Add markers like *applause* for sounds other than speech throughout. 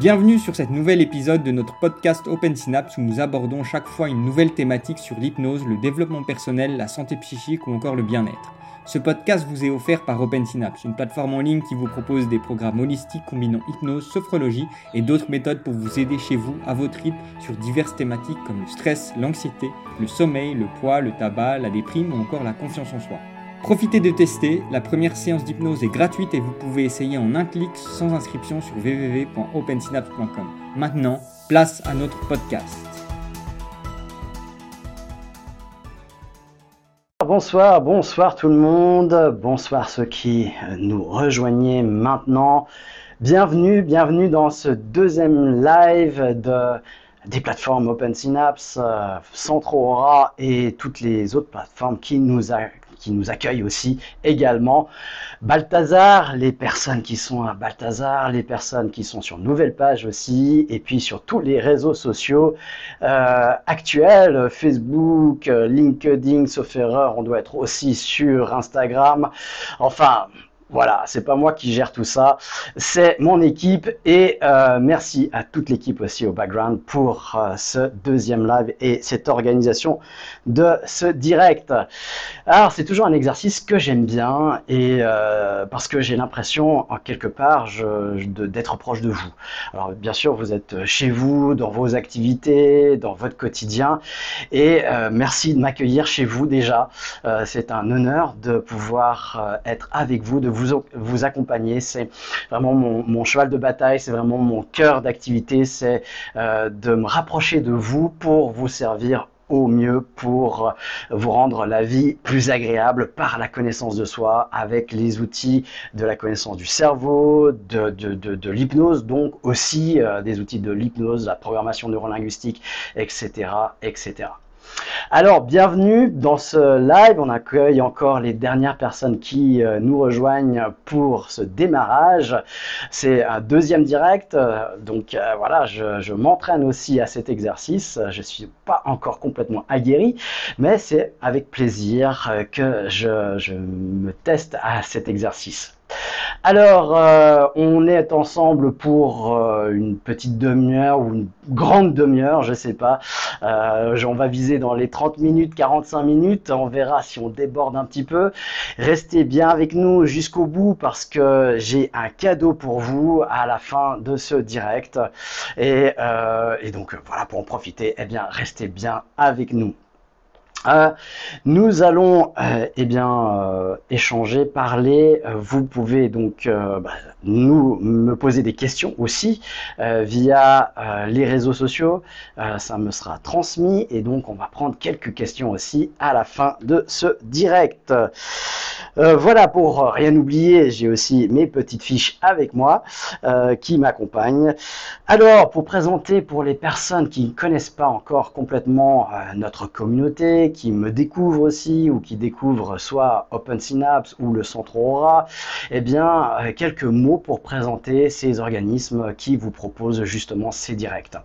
Bienvenue sur cet nouvel épisode de notre podcast Open Synapse où nous abordons chaque fois une nouvelle thématique sur l'hypnose, le développement personnel, la santé psychique ou encore le bien-être. Ce podcast vous est offert par Open Synapse, une plateforme en ligne qui vous propose des programmes holistiques combinant hypnose, sophrologie et d'autres méthodes pour vous aider chez vous, à votre rythme, sur diverses thématiques comme le stress, l'anxiété, le sommeil, le poids, le tabac, la déprime ou encore la confiance en soi. Profitez de tester, la première séance d'hypnose est gratuite et vous pouvez essayer en un clic sans inscription sur www.opensynapse.com. Maintenant, place à notre podcast. Bonsoir, bonsoir tout le monde, bonsoir ceux qui nous rejoignez maintenant. Bienvenue, bienvenue dans ce deuxième live de, des plateformes Open Synapse, euh, Centro Aura et toutes les autres plateformes qui nous, a, qui nous accueille aussi également. Balthazar, les personnes qui sont à Balthazar, les personnes qui sont sur Nouvelle Page aussi, et puis sur tous les réseaux sociaux euh, actuels, Facebook, LinkedIn, sauf erreur, on doit être aussi sur Instagram. Enfin, voilà, c'est pas moi qui gère tout ça, c'est mon équipe et euh, merci à toute l'équipe aussi au background pour euh, ce deuxième live et cette organisation de ce direct. Alors c'est toujours un exercice que j'aime bien et euh, parce que j'ai l'impression en quelque part d'être proche de vous. Alors bien sûr vous êtes chez vous, dans vos activités, dans votre quotidien et merci de m'accueillir chez vous déjà. c'est un honneur de pouvoir être avec vous, de vous, vous accompagner. C'est vraiment mon, cheval de bataille, c'est vraiment mon cœur d'activité, c'est euh, de me rapprocher de vous pour vous servir au mieux pour vous rendre la vie plus agréable par la connaissance de soi avec les outils de la connaissance du cerveau, de, l'hypnose, donc aussi euh, des outils de l'hypnose, la programmation neurolinguistique, etc., etc. Alors, bienvenue dans ce live. On accueille encore les dernières personnes qui euh, nous rejoignent pour ce démarrage. C'est un deuxième direct, donc euh, voilà, je, m'entraîne aussi à cet exercice. Je ne suis pas encore complètement aguerri, mais c'est avec plaisir euh, que je me teste à cet exercice. Alors, euh, on est ensemble pour euh, une petite demi-heure ou une grande demi-heure, je sais pas. Euh, on va viser dans les 30 minutes, 45 minutes. On verra si on déborde un petit peu. Restez bien avec nous jusqu'au bout parce que j'ai un cadeau pour vous à la fin de ce direct. Et, et donc, voilà, pour en profiter, eh bien, restez bien avec nous. Euh, nous allons euh, eh bien euh, échanger, parler. Vous pouvez donc bah, nous me poser des questions aussi via les réseaux sociaux. ça me sera transmis et donc on va prendre quelques questions aussi à la fin de ce direct. voilà pour rien oublier, j'ai aussi mes petites fiches avec moi qui m'accompagnent. Alors pour présenter pour les personnes qui ne connaissent pas encore complètement notre communauté qui me découvrent aussi ou qui découvrent soit Open Synapse ou le Centre Aura, eh bien, euh, quelques mots pour présenter ces organismes qui vous proposent justement ces directs.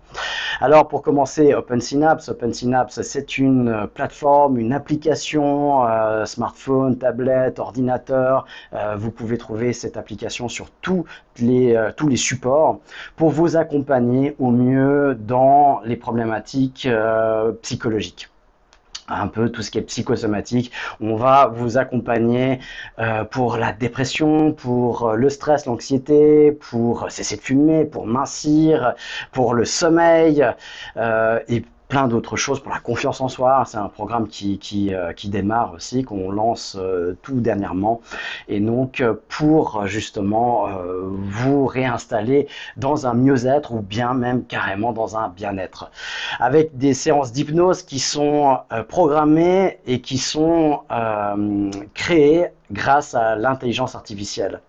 Alors, pour commencer, Open Synapse. Open Synapse, c'est une plateforme, une application, euh, smartphone, tablette, ordinateur. Euh, vous pouvez trouver cette application sur tous les, tous les supports pour vous accompagner au mieux dans les problématiques psychologiques un peu tout ce qui est psychosomatique. On va vous accompagner euh, pour la dépression, pour euh, le stress, l'anxiété, pour cesser de fumer, pour mincir, pour le sommeil euh, plein d'autres choses pour la confiance en soi. C'est un programme qui, qui, euh, démarre aussi, qu'on lance euh, tout dernièrement. Et donc, euh, pour justement vous réinstaller dans un mieux-être ou bien même carrément dans un bien-être. Avec des séances d'hypnose qui sont programmées et qui sont créées grâce à l'intelligence artificielle.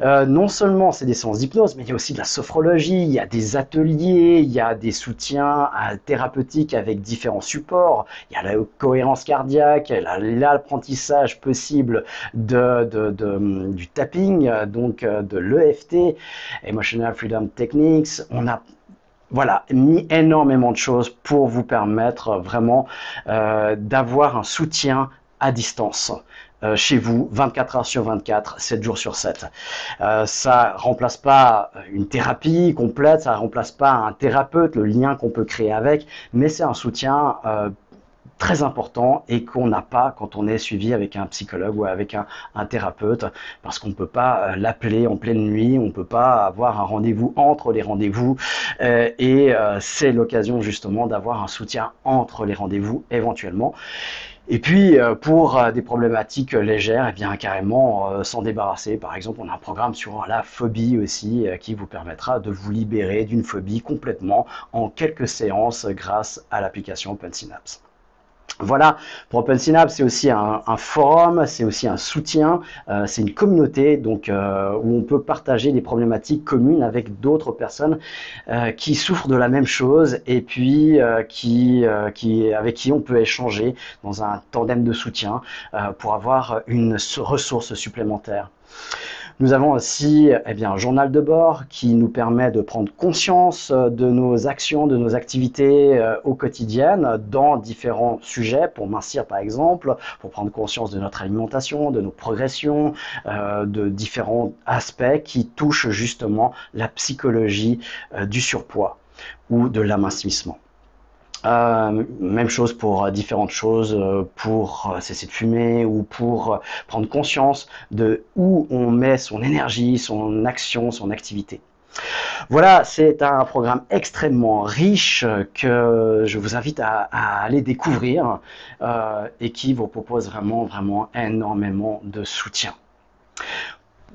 Euh, non seulement c'est des séances d'hypnose, mais il y a aussi de la sophrologie, il y a des ateliers, il y a des soutiens thérapeutiques avec différents supports, il y a la cohérence cardiaque, l'apprentissage possible de, du tapping, donc euh, de l'EFT, Emotional Freedom Techniques. On a voilà, mis énormément de choses pour vous permettre vraiment euh, d'avoir un soutien à distance euh, chez vous 24 heures sur 24, 7 jours sur 7. Euh, ça remplace pas une thérapie complète, ça remplace pas un thérapeute, le lien qu'on peut créer avec, mais c'est un soutien euh, très important et qu'on n'a pas quand on est suivi avec un psychologue ou avec un, thérapeute parce qu'on ne peut pas l'appeler en pleine nuit, on ne peut pas avoir un rendez-vous entre les rendez-vous et c'est l'occasion justement d'avoir un soutien entre les rendez-vous éventuellement. Et puis pour des problématiques légères, eh bien carrément s'en débarrasser. Par exemple, on a un programme sur la phobie aussi qui vous permettra de vous libérer d'une phobie complètement en quelques séances grâce à l'application OpenSynapse. Voilà, pour Open Synapse, c'est aussi un, forum, c'est aussi un soutien, euh, c'est une communauté donc euh, où on peut partager des problématiques communes avec d'autres personnes euh, qui souffrent de la même chose et puis qui, qui, avec qui on peut échanger dans un tandem de soutien pour avoir une ressource supplémentaire. Nous avons aussi eh bien, un journal de bord qui nous permet de prendre conscience euh, de nos actions, de nos activités euh, au quotidien dans différents sujets, pour mincir par exemple, pour prendre conscience de notre alimentation, de nos progressions, euh, de différents aspects qui touchent justement la psychologie du surpoids ou de l'amincissement. Euh, même chose pour euh, différentes choses, euh, pour cesser de fumer ou pour prendre conscience de où on met son énergie, son action, son activité. Voilà, c'est un programme extrêmement riche que je vous invite à, aller découvrir et qui vous propose vraiment, vraiment énormément de soutien.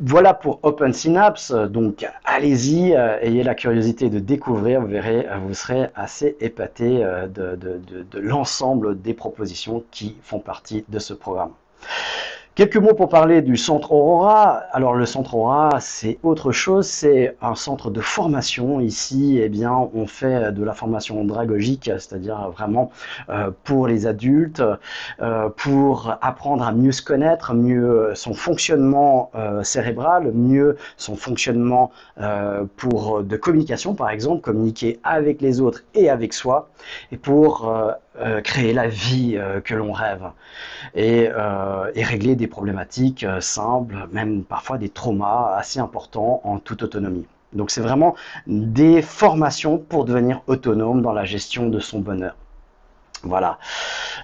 Voilà pour Open Synapse. Donc allez-y, euh, ayez la curiosité de découvrir. Vous verrez, euh, vous serez assez épaté euh, de l'ensemble des propositions qui font partie de ce programme. Quelques mots pour parler du centre Aurora. Alors le centre Aurora, c'est autre chose, c'est un centre de formation. Ici, eh bien, on fait de la formation andragogique, c'est-à-dire vraiment euh, pour les adultes, euh, pour apprendre à mieux se connaître, mieux son fonctionnement euh, cérébral, mieux son fonctionnement pour de communication, par exemple, communiquer avec les autres et avec soi, et pour créer la vie que l'on rêve et, et régler des problématiques euh, simples, même parfois des traumas assez importants en toute autonomie. Donc c'est vraiment des formations pour devenir autonome dans la gestion de son bonheur. Voilà.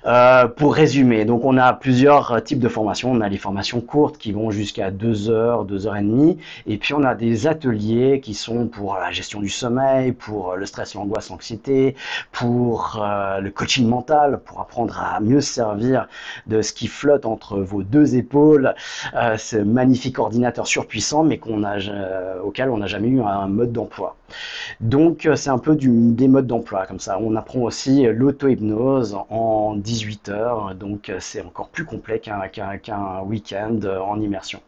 Euh, pour résumer, donc on a plusieurs types de formations. On a les formations courtes qui vont jusqu'à 2 heures, 2 heures et demie. Et puis on a des ateliers qui sont pour la gestion du sommeil, pour le stress, l'angoisse, l'anxiété, pour euh, le coaching mental, pour apprendre à mieux servir de ce qui flotte entre vos deux épaules, euh, ce magnifique ordinateur surpuissant, mais auquel on n'a jamais eu un mode d'emploi. Donc c'est un peu des modes d'emploi comme ça. On apprend aussi l'auto-hypnose en 18 heures, donc c'est encore plus complet qu'un week-end en immersion.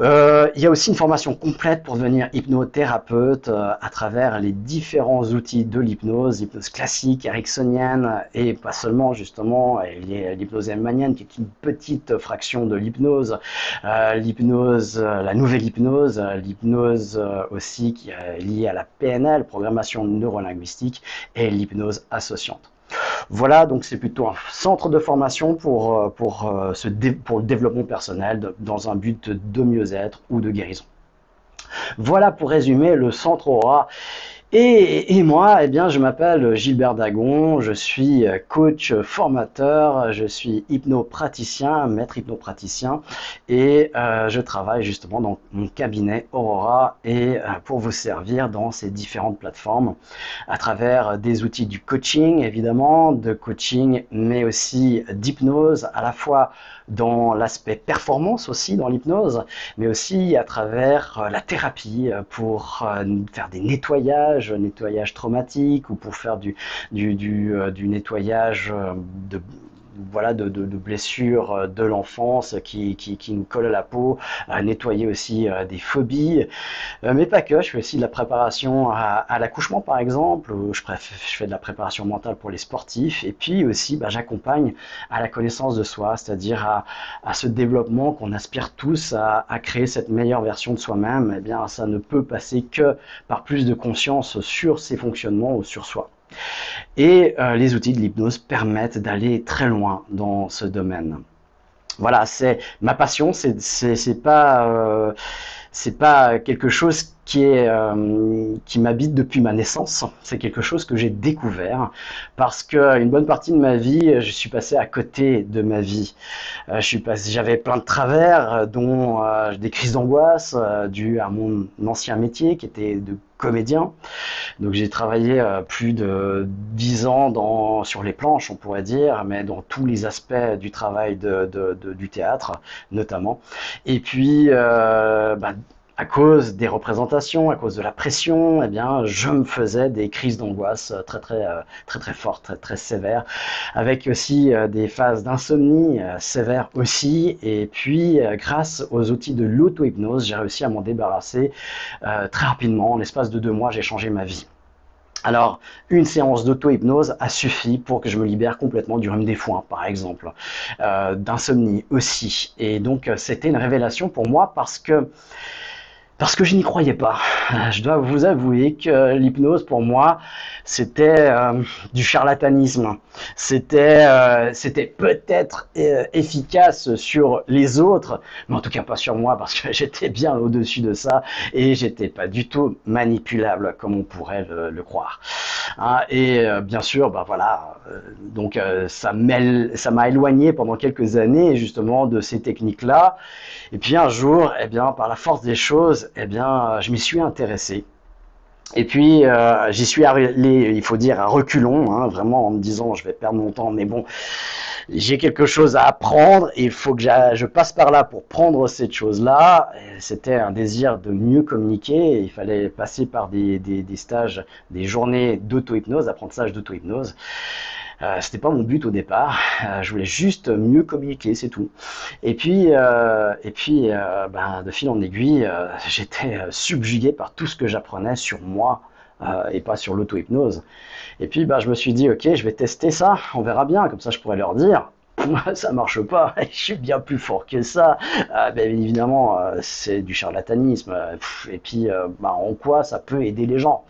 Euh, il y a aussi une formation complète pour devenir hypnothérapeute euh, à travers les différents outils de l'hypnose, l'hypnose classique, ericksonienne et pas seulement justement, l'hypnose hellmanienne qui est une petite fraction de l'hypnose, euh, l'hypnose, la nouvelle hypnose, l'hypnose aussi qui est liée à la PNL, programmation neurolinguistique et l'hypnose associante. Voilà, donc c'est plutôt un centre de formation pour, euh, euh, le développement personnel dans un but de mieux-être ou de guérison. Voilà pour résumer le centre Aura. Et, moi, eh bien, je m'appelle Gilbert Dagon, je suis coach formateur, je suis hypnopraticien, maître hypnopraticien, et euh, je travaille justement dans mon cabinet Aurora et euh, pour vous servir dans ces différentes plateformes à travers des outils du coaching, évidemment, de coaching, mais aussi d'hypnose, à la fois dans l'aspect performance aussi dans l'hypnose, mais aussi à travers euh, la thérapie pour faire des nettoyages nettoyage traumatique ou pour faire du, du, du, euh, nettoyage euh, de voilà, de, blessures euh, de l'enfance qui, qui, nous collent à la peau, à nettoyer aussi euh, des phobies, euh, mais pas que, je fais aussi de la préparation à, l'accouchement par exemple, je, fais de la préparation mentale pour les sportifs, et puis aussi bah, j'accompagne à la connaissance de soi, c'est-à-dire à, ce développement qu'on aspire tous à, à, créer cette meilleure version de soi-même, eh bien ça ne peut passer que par plus de conscience sur ses fonctionnements ou sur soi. Et euh, les outils de l'hypnose permettent d'aller très loin dans ce domaine. voilà, c'est ma passion. C'est c'est pas euh, c'est pas quelque chose qui est euh, qui m'habite depuis ma naissance. C'est quelque chose que j'ai découvert parce que une bonne partie de ma vie, je suis passé à côté de ma vie. J'avais plein de travers, dont des crises d'angoisse dues à mon ancien métier qui était de comédien. Donc j'ai travaillé plus de dix ans dans, sur les planches, on pourrait dire, mais dans tous les aspects du travail du théâtre, notamment. Et puis, euh, bah, à cause des représentations, à cause de la pression, eh bien, je me faisais des crises d'angoisse très très euh, très très fortes, très très sévères, avec aussi euh, des phases d'insomnie euh, sévères aussi. Et puis, grâce aux outils de l'auto-hypnose, j'ai réussi à m'en débarrasser très rapidement. En l'espace de deux mois, j'ai changé ma vie. Alors, une séance d'auto-hypnose a suffi pour que je me libère complètement du rhume des foins, par exemple, d'insomnie aussi. Et donc, c'était une révélation pour moi parce que parce que je n'y croyais pas. *laughs* Je dois vous avouer que l'hypnose, pour moi, c'était euh, du charlatanisme. C'était euh, c'était peut-être euh, efficace sur les autres, mais en tout cas pas sur moi, parce que *laughs* j'étais bien au-dessus de ça et j'étais pas du tout manipulable comme on pourrait le, croire. Hein, et bien sûr, bah voilà, donc ça m'a éloigné pendant quelques années justement de ces techniques-là. Et puis un jour, eh bien, par la force des choses, eh bien, je m'y suis intéressé. Et puis euh, j'y suis allé, il faut dire, à reculons, hein, vraiment en me disant je vais perdre mon temps, mais bon, j'ai quelque chose à apprendre il faut que je passe par là pour prendre cette chose-là. C'était un désir de mieux communiquer, il fallait passer par des, des stages, des journées d'auto-hypnose, apprentissage d'auto-hypnose. Euh, c'était pas mon but au départ. Euh, je voulais juste mieux communiquer, c'est tout. Et puis, euh, et puis, euh, ben, de fil en aiguille, j'étais subjugué par tout ce que j'apprenais sur moi et pas sur l'auto-hypnose. Et puis, ben, je me suis dit, ok, je vais tester ça. On verra bien. Comme ça, je pourrais leur dire. *laughs* ça marche pas, *laughs* je suis bien plus fort que ça. ben, évidemment, c'est du charlatanisme. Et puis, ben, en quoi ça peut aider les gens?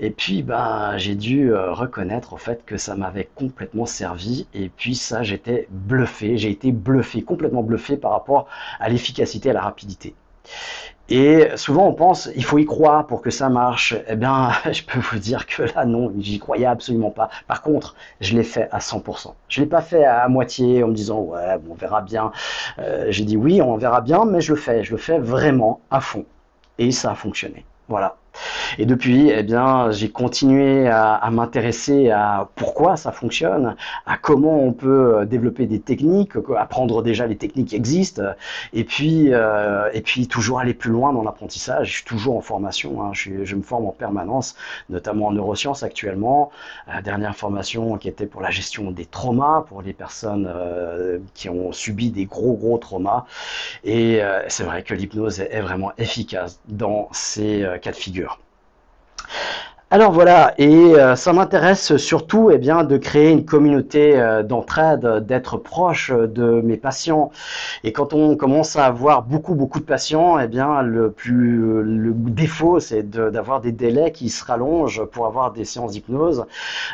Et puis, ben, j'ai dû euh, reconnaître au fait que ça m'avait complètement servi. Et puis, ça, j'étais bluffé. J'ai été bluffé, complètement bluffé par rapport à l'efficacité, à la rapidité. Et souvent, on pense, il faut y croire pour que ça marche. Eh bien, *laughs* je peux vous dire que là, non, j'y croyais absolument pas. Par contre, je l'ai fait à 100%. Je l'ai pas fait à moitié en me disant, ouais, bon, on verra bien. Euh, j'ai dit oui, on verra bien, mais je le fais. Je le fais vraiment à fond. Et ça a fonctionné. Voilà. Et depuis, eh bien, j'ai continué à, m'intéresser à pourquoi ça fonctionne, à comment on peut euh, développer des techniques, apprendre déjà les techniques qui existent, et puis, euh, et puis toujours aller plus loin dans l'apprentissage. Je suis toujours en formation, hein. je, me forme en permanence, notamment en neurosciences actuellement. La dernière formation qui était pour la gestion des traumas, pour les personnes euh, qui ont subi des gros gros traumas. Et c'est vrai que l'hypnose est vraiment efficace dans ces cas de figure. Alors voilà, et euh, ça m'intéresse surtout eh bien, de créer une communauté euh, d'entraide, d'être proche de mes patients. Et quand on commence à avoir beaucoup beaucoup de patients, eh bien, le plus le défaut, c'est d'avoir des délais qui se rallongent pour avoir des séances d'hypnose,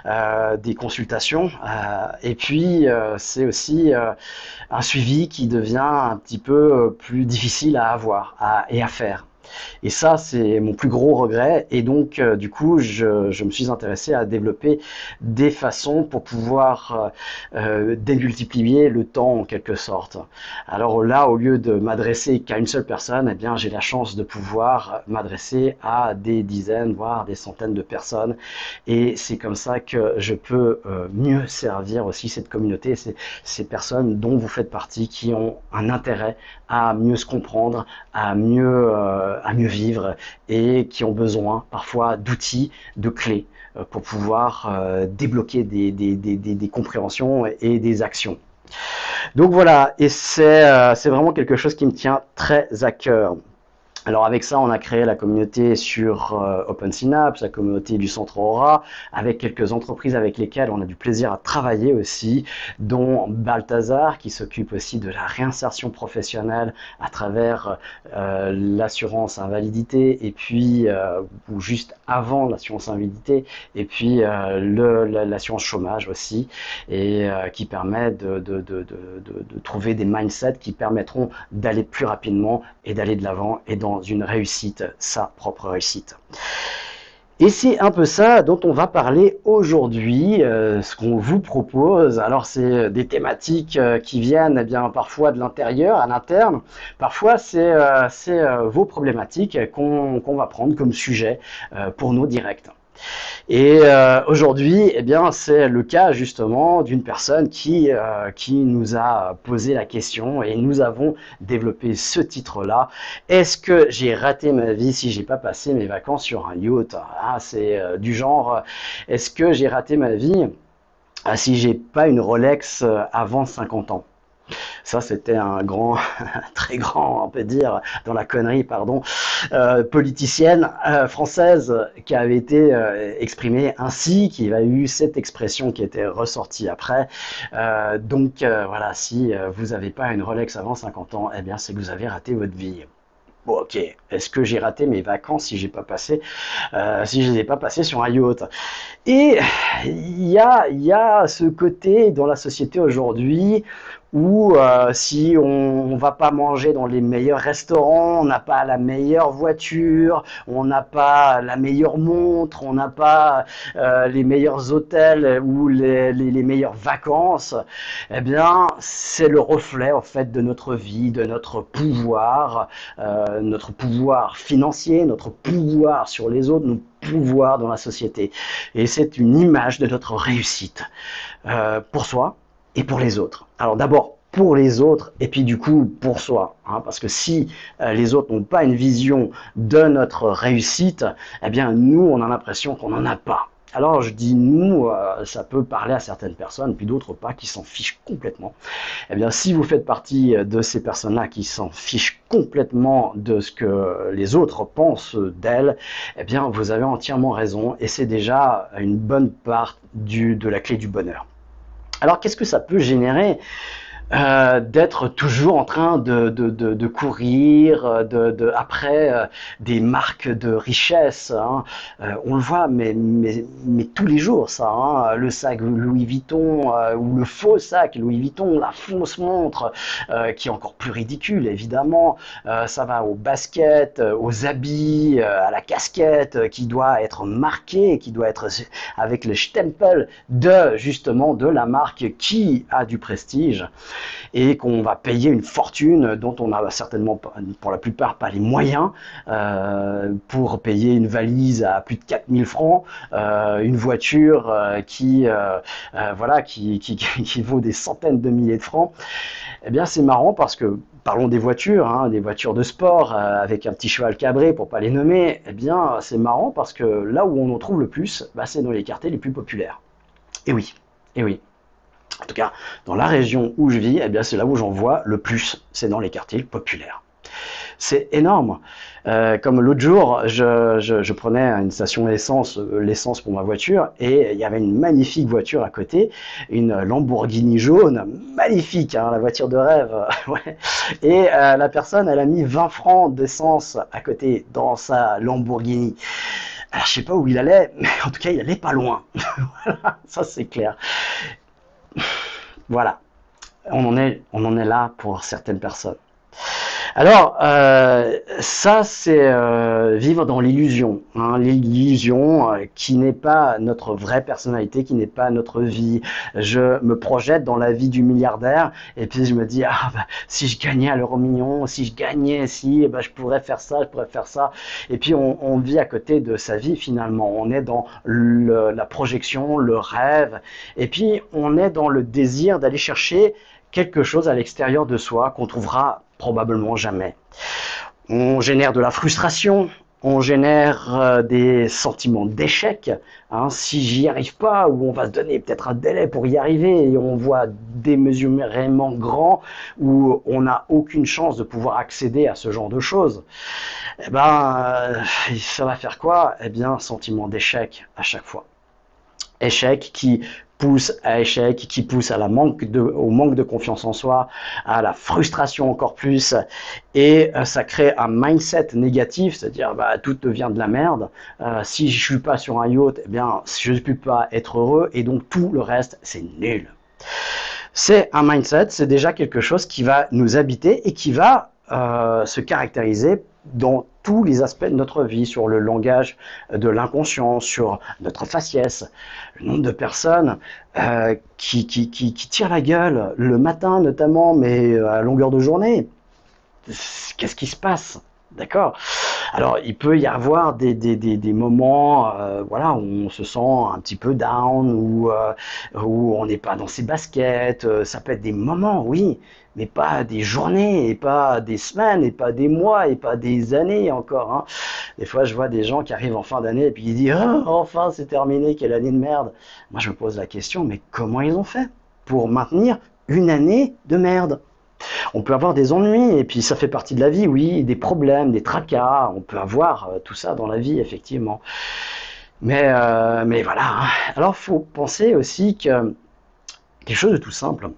euh, des consultations. et puis c'est aussi un suivi qui devient un petit peu plus difficile à avoir et à faire. Et ça, c'est mon plus gros regret. Et donc, euh, du coup, je, me suis intéressé à développer des façons pour pouvoir euh, euh, démultiplier le temps en quelque sorte. Alors là, au lieu de m'adresser qu'à une seule personne, eh bien, j'ai la chance de pouvoir m'adresser à des dizaines, voire des centaines de personnes. Et c'est comme ça que je peux mieux servir aussi cette communauté, ces, personnes dont vous faites partie, qui ont un intérêt à mieux se comprendre, à mieux, à mieux vivre et qui ont besoin parfois d'outils, de clés euh, pour pouvoir euh, débloquer des, compréhensions et des actions. Donc voilà, et c'est vraiment quelque chose qui me tient très à cœur. Alors avec ça, on a créé la communauté sur euh, OpenSynapse, la communauté du Centre Aura, avec quelques entreprises avec lesquelles on a du plaisir à travailler aussi, dont Balthazar, qui s'occupe aussi de la réinsertion professionnelle à travers euh, l'assurance invalidité, et puis, euh, ou juste avant l'assurance invalidité, et puis l'assurance chômage aussi, et qui permet de, de, trouver des mindsets qui permettront d'aller plus rapidement et d'aller de l'avant et dans une réussite, sa propre réussite. Et c'est un peu ça dont on va parler aujourd'hui, euh, ce qu'on vous propose. Alors c'est des thématiques euh, qui viennent eh bien parfois de l'intérieur, à l'interne. Parfois c'est euh, vos problématiques qu'on va prendre comme sujet pour nos directs. Et euh, aujourd'hui, eh bien, c'est le cas justement d'une personne qui, euh, qui nous a posé la question et nous avons développé ce titre-là. Est-ce que j'ai raté ma vie si j'ai pas passé mes vacances sur un yacht? Ah, C'est euh, du genre, est-ce que j'ai raté ma vie si j'ai pas une Rolex avant 50 ans? Ça, c'était un grand, *laughs* très grand, on peut dire, dans la connerie, pardon, euh, politicienne euh, française qui avait été euh, exprimée ainsi, qui a eu cette expression qui était ressortie après. donc voilà, si vous n'avez pas une Rolex avant 50 ans, eh bien, c'est que vous avez raté votre vie. Bon, ok. Est-ce que j'ai raté mes vacances si j'ai pas passé, si je les ai pas passées sur un yacht? Et il y a, y a ce côté dans la société aujourd'hui ou euh, si on, ne va pas manger dans les meilleurs restaurants, on n'a pas la meilleure voiture, on n'a pas la meilleure montre, on n'a pas euh, les meilleurs hôtels ou les, meilleures vacances, eh bien c'est le reflet en fait de notre vie, de notre pouvoir, euh, notre pouvoir financier, notre pouvoir sur les autres, notre pouvoir dans la société. Et c'est une image de notre réussite pour soi, et pour les autres. Alors d'abord pour les autres et puis du coup pour soi. Hein, parce que si euh, les autres n'ont pas une vision de notre réussite, eh bien nous on a l'impression qu'on n'en a pas. Alors je dis nous, euh, ça peut parler à certaines personnes, puis d'autres pas, qui s'en fichent complètement. Eh bien si vous faites partie de ces personnes-là qui s'en fichent complètement de ce que les autres pensent d'elles, eh bien vous avez entièrement raison et c'est déjà une bonne part du, de la clé du bonheur. Alors qu'est-ce que ça peut générer? Euh, d'être toujours en train de, de, de, de courir de, après euh, des marques de richesse. Hein. Euh, on le voit, mais, mais, mais, tous les jours, ça. Hein. Le sac Louis Vuitton ou le faux sac Louis Vuitton, la fausse montre, qui est encore plus ridicule, évidemment. ça va au basket, aux habits, à la casquette, qui doit être marquée, qui doit être avec le stempel de justement de la marque qui a du prestige et qu'on va payer une fortune dont on n'a certainement pour la plupart pas les moyens euh, pour payer une valise à plus de 4000 francs, euh, une voiture euh, qui, voilà, *laughs* qui, vaut des centaines de milliers de francs. Eh bien, c'est marrant parce que parlons des voitures, hein, des voitures de sport avec un petit cheval cabré pour pas les nommer. Eh bien, c'est marrant parce que là où on en trouve le plus, bah, c'est dans les quartiers les plus populaires. Et oui, et oui en tout cas dans la région où je vis, eh bien c'est là où j'en vois le plus, c'est dans les quartiers populaires. C'est énorme. Euh, comme l'autre jour, je, prenais une station essence, euh, l'essence pour ma voiture, et il y avait une magnifique voiture à côté, une Lamborghini jaune, magnifique, hein, la voiture de rêve. *laughs* Et euh, la personne, elle a mis 20 francs d'essence à côté dans sa Lamborghini. Alors, je sais pas où il allait, mais en tout cas, il allait pas loin. *laughs* voilà, ça c'est clair. Voilà, on en est, là pour certaines personnes. Alors, euh, ça, c'est euh, vivre dans l'illusion. Hein, l'illusion euh, qui n'est pas notre vraie personnalité, qui n'est pas notre vie. Je me projette dans la vie du milliardaire et puis je me dis, ah, bah, si je gagnais à l'euro million, si je gagnais, si, bah, je pourrais faire ça, je pourrais faire ça. Et puis, on, vit à côté de sa vie finalement. On est dans la projection, le rêve. Et puis, on est dans le désir d'aller chercher quelque chose à l'extérieur de soi qu'on trouvera probablement jamais. On génère de la frustration, on génère euh, des sentiments d'échec. Hein, si j'y arrive pas, ou on va se donner peut-être un délai pour y arriver, et on voit démesurément grand, où on n'a aucune chance de pouvoir accéder à ce genre de choses, eh ben, euh, ça va faire quoi? Eh bien, sentiment d'échec à chaque fois échec qui pousse à échec, qui pousse au manque de confiance en soi, à la frustration encore plus, et euh, ça crée un mindset négatif, c'est-à-dire bah, tout devient de la merde. Euh, si je suis pas sur un yacht, eh bien je ne peux pas être heureux, et donc tout le reste c'est nul. C'est un mindset, c'est déjà quelque chose qui va nous habiter et qui va euh, se caractériser dans tous les aspects de notre vie, sur le langage de l'inconscient, sur notre faciès, le nombre de personnes euh, qui, qui, qui, qui, tirent la gueule le matin notamment, mais à longueur de journée. Qu'est-ce qui se passe? D'accord? Alors, il peut y avoir des, des, des, moments euh, voilà, où on se sent un petit peu down, où, euh, où on n'est pas dans ses baskets. Euh, ça peut être des moments, oui, mais pas des journées, et pas des semaines, et pas des mois, et pas des années encore. Hein. Des fois, je vois des gens qui arrivent en fin d'année et puis ils disent oh, enfin, c'est terminé, quelle année de merde. Moi, je me pose la question, mais comment ils ont fait pour maintenir une année de merde? On peut avoir des ennuis, et puis ça fait partie de la vie, oui, des problèmes, des tracas, on peut avoir euh, tout ça dans la vie, effectivement. Mais, euh, mais voilà. Hein. Alors, faut penser aussi que quelque chose de tout simple.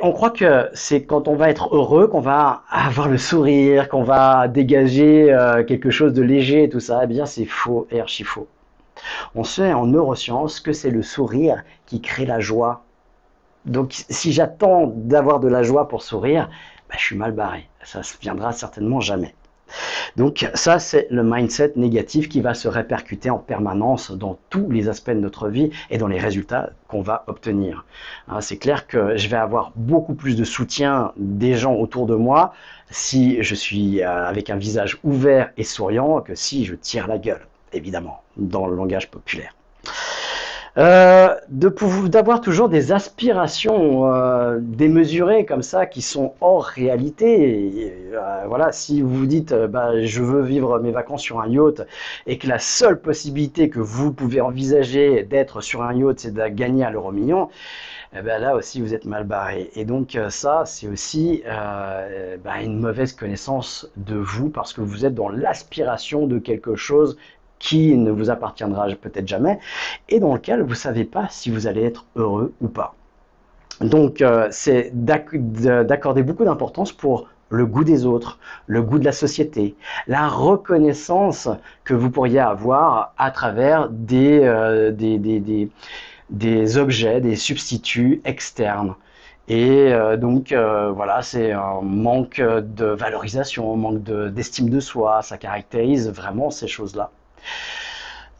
On croit que c'est quand on va être heureux qu'on va avoir le sourire, qu'on va dégager euh, quelque chose de léger et tout ça. Eh bien, c'est faux et archi faux. On sait en neurosciences que c'est le sourire qui crée la joie donc si j'attends d'avoir de la joie pour sourire, bah, je suis mal barré. Ça ne viendra certainement jamais. Donc ça, c'est le mindset négatif qui va se répercuter en permanence dans tous les aspects de notre vie et dans les résultats qu'on va obtenir. Hein, c'est clair que je vais avoir beaucoup plus de soutien des gens autour de moi si je suis euh, avec un visage ouvert et souriant que si je tire la gueule, évidemment, dans le langage populaire. Euh, d'avoir toujours des aspirations euh, démesurées comme ça qui sont hors réalité. Euh, voilà, si vous vous dites euh, bah, je veux vivre mes vacances sur un yacht et que la seule possibilité que vous pouvez envisager d'être sur un yacht c'est de gagner à l'euro million, eh ben là aussi vous êtes mal barré. Et donc ça c'est aussi bah, une mauvaise connaissance de vous parce que vous êtes dans l'aspiration de quelque chose qui ne vous appartiendra peut-être jamais, et dans lequel vous ne savez pas si vous allez être heureux ou pas. Donc euh, c'est d'accorder beaucoup d'importance pour le goût des autres, le goût de la société, la reconnaissance que vous pourriez avoir à travers des, euh, objets, des substituts externes. Et euh, donc voilà, c'est un manque de valorisation, un manque d'estime de soi, ça caractérise vraiment ces choses-là.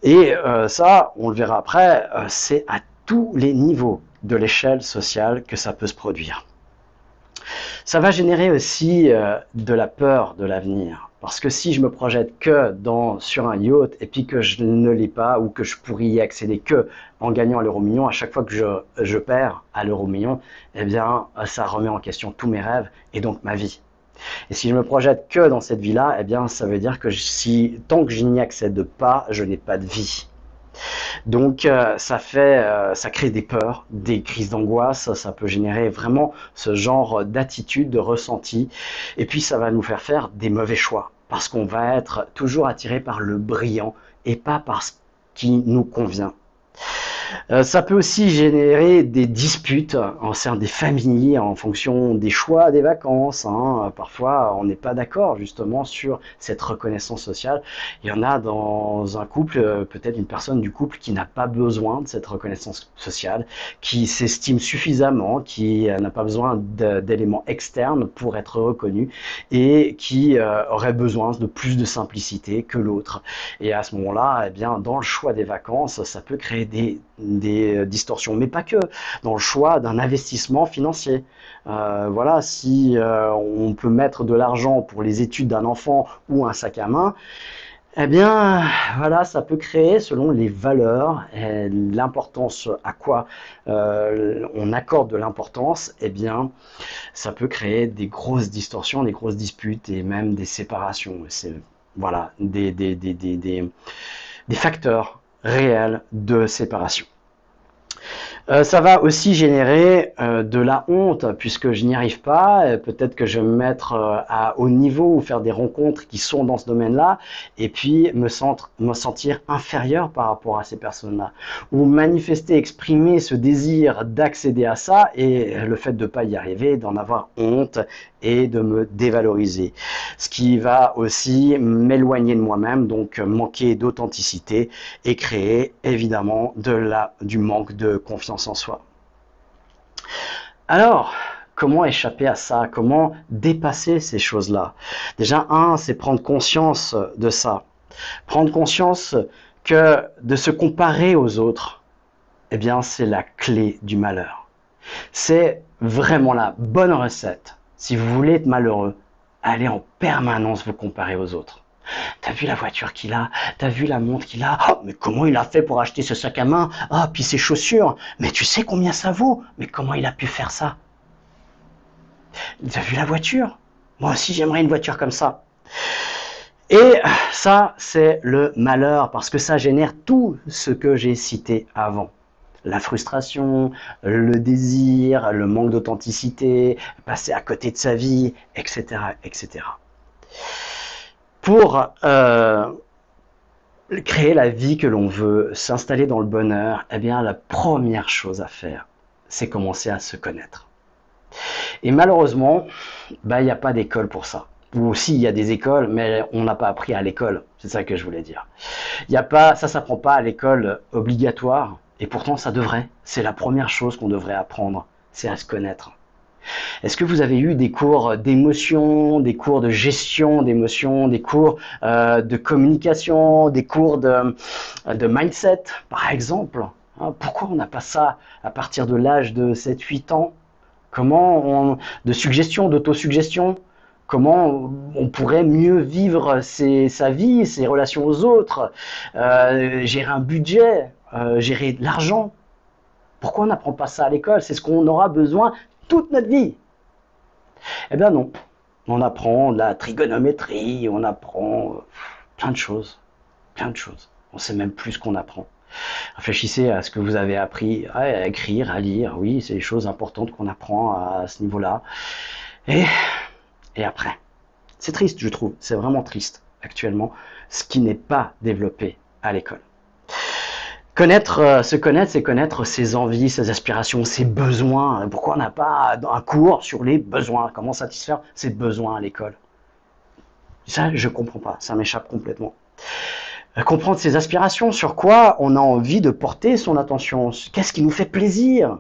Et euh, ça, on le verra après, euh, c'est à tous les niveaux de l'échelle sociale que ça peut se produire. Ça va générer aussi euh, de la peur de l'avenir. Parce que si je me projette que sur un yacht et puis que je ne l'ai pas ou que je pourrais y accéder que en gagnant à l'euro million, à chaque fois que je, je perds à l'euro million, eh bien, ça remet en question tous mes rêves et donc ma vie. Et si je me projette que dans cette vie-là, eh bien, ça veut dire que si, tant que je n'y accède pas, je n'ai pas de vie. Donc euh, ça fait, euh, ça crée des peurs, des crises d'angoisse, ça peut générer vraiment ce genre d'attitude, de ressenti, et puis ça va nous faire faire des mauvais choix, parce qu'on va être toujours attiré par le brillant et pas par ce qui nous convient. Euh, ça peut aussi générer des disputes en sein des familles en fonction des choix des vacances. Hein. Parfois, on n'est pas d'accord justement sur cette reconnaissance sociale. Il y en a dans un couple, euh, peut-être une personne du couple qui n'a pas besoin de cette reconnaissance sociale, qui s'estime suffisamment, qui euh, n'a pas besoin d'éléments externes pour être reconnu et qui aurait besoin de plus de simplicité que l'autre. Et à ce moment-là, eh bien, dans le choix des vacances, ça peut créer des des euh, distorsions, mais pas que, dans le choix d'un investissement financier. Euh, voilà, si euh, on peut mettre de l'argent pour les études d'un enfant ou un sac à main, eh bien, voilà, ça peut créer, selon les valeurs et l'importance à quoi on accorde de l'importance, eh bien, ça peut créer des grosses distorsions, des grosses disputes et même des séparations. C'est voilà, des facteurs réels de séparation. Euh, ça va aussi générer euh, de la honte puisque je n'y arrive pas. Peut-être que je vais me mettre euh, à haut niveau ou faire des rencontres qui sont dans ce domaine-là et puis me, me sentir inférieur par rapport à ces personnes-là. Ou manifester, exprimer ce désir d'accéder à ça et le fait de ne pas y arriver, d'en avoir honte et de me dévaloriser. Ce qui va aussi m'éloigner de moi-même, donc manquer d'authenticité et créer évidemment du manque de confiance en soi. Alors, comment échapper à ça? Comment dépasser ces choses-là? Déjà, un, c'est prendre conscience de ça. Prendre conscience que de se comparer aux autres, eh bien, c'est la clé du malheur. C'est vraiment la bonne recette si vous voulez être malheureux, allez en permanence vous comparer aux autres. T'as vu la voiture qu'il a? T'as vu la montre qu'il a? Oh, Mais comment il a fait pour acheter ce sac à main? Ah, puis ses chaussures. Mais tu sais combien ça vaut? Mais comment il a pu faire ça? T'as vu la voiture? Moi aussi j'aimerais une voiture comme ça. Et ça, c'est le malheur, parce que ça génère tout ce que j'ai cité avant. La frustration, le désir, le manque d'authenticité, passer à côté de sa vie, etc. etc. Pour euh, créer la vie que l'on veut, s'installer dans le bonheur, eh bien la première chose à faire, c'est commencer à se connaître. Et malheureusement, bah, il n'y a pas d'école pour ça. Ou aussi il y a des écoles, mais on n'a pas appris à l'école. C'est ça que je voulais dire. Y a pas, ça s'apprend pas à l'école obligatoire. Et pourtant, ça devrait. C'est la première chose qu'on devrait apprendre, c'est à se connaître. Est-ce que vous avez eu des cours d'émotion, des cours de gestion d'émotion, des cours euh, de communication, des cours de, de mindset, par exemple hein, Pourquoi on n'a pas ça à partir de l'âge de 7-8 ans? Comment on, de suggestion, d'autosuggestion? Comment on pourrait mieux vivre sa vie, ses relations aux autres, euh, gérer un budget, euh, gérer l'argent? Pourquoi on n'apprend pas ça à l'école? C'est ce qu'on aura besoin toute notre vie. Eh bien non. On apprend la trigonométrie, on apprend euh, plein de choses. Plein de choses. On sait même plus ce qu'on apprend. Réfléchissez à ce que vous avez appris à écrire, à lire. Oui, c'est des choses importantes qu'on apprend à ce niveau-là. Et, et après. C'est triste, je trouve. C'est vraiment triste actuellement, ce qui n'est pas développé à l'école. Euh, se connaître, c'est connaître ses envies, ses aspirations, ses besoins. Pourquoi on n'a pas un cours sur les besoins? Comment satisfaire ses besoins à l'école? Ça, je comprends pas. Ça m'échappe complètement. Euh, comprendre ses aspirations, sur quoi on a envie de porter son attention, qu'est-ce qui nous fait plaisir?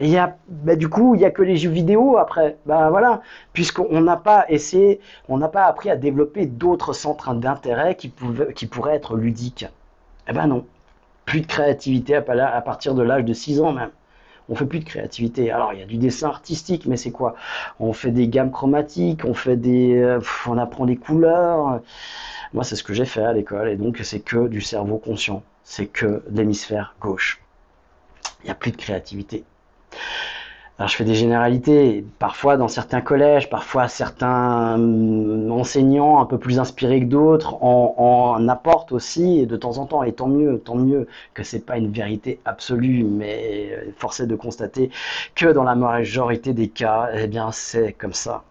Et y a, bah, du coup, il n'y a que les jeux vidéo après. Bah voilà, puisqu'on n'a pas essayé, on n'a pas appris à développer d'autres centres d'intérêt qui, qui pourraient être ludiques. Eh ben non plus de créativité à partir de l'âge de 6 ans même. On fait plus de créativité. Alors il y a du dessin artistique, mais c'est quoi? On fait des gammes chromatiques, on fait des, euh, on apprend des couleurs. Moi c'est ce que j'ai fait à l'école et donc c'est que du cerveau conscient, c'est que l'hémisphère gauche. Il n'y a plus de créativité. Alors je fais des généralités, parfois dans certains collèges, parfois certains hum, enseignants un peu plus inspirés que d'autres en, en, apportent aussi de temps en temps, et tant mieux, tant mieux que c'est pas une vérité absolue, mais euh, force est de constater que dans la majorité des cas, eh bien c'est comme ça.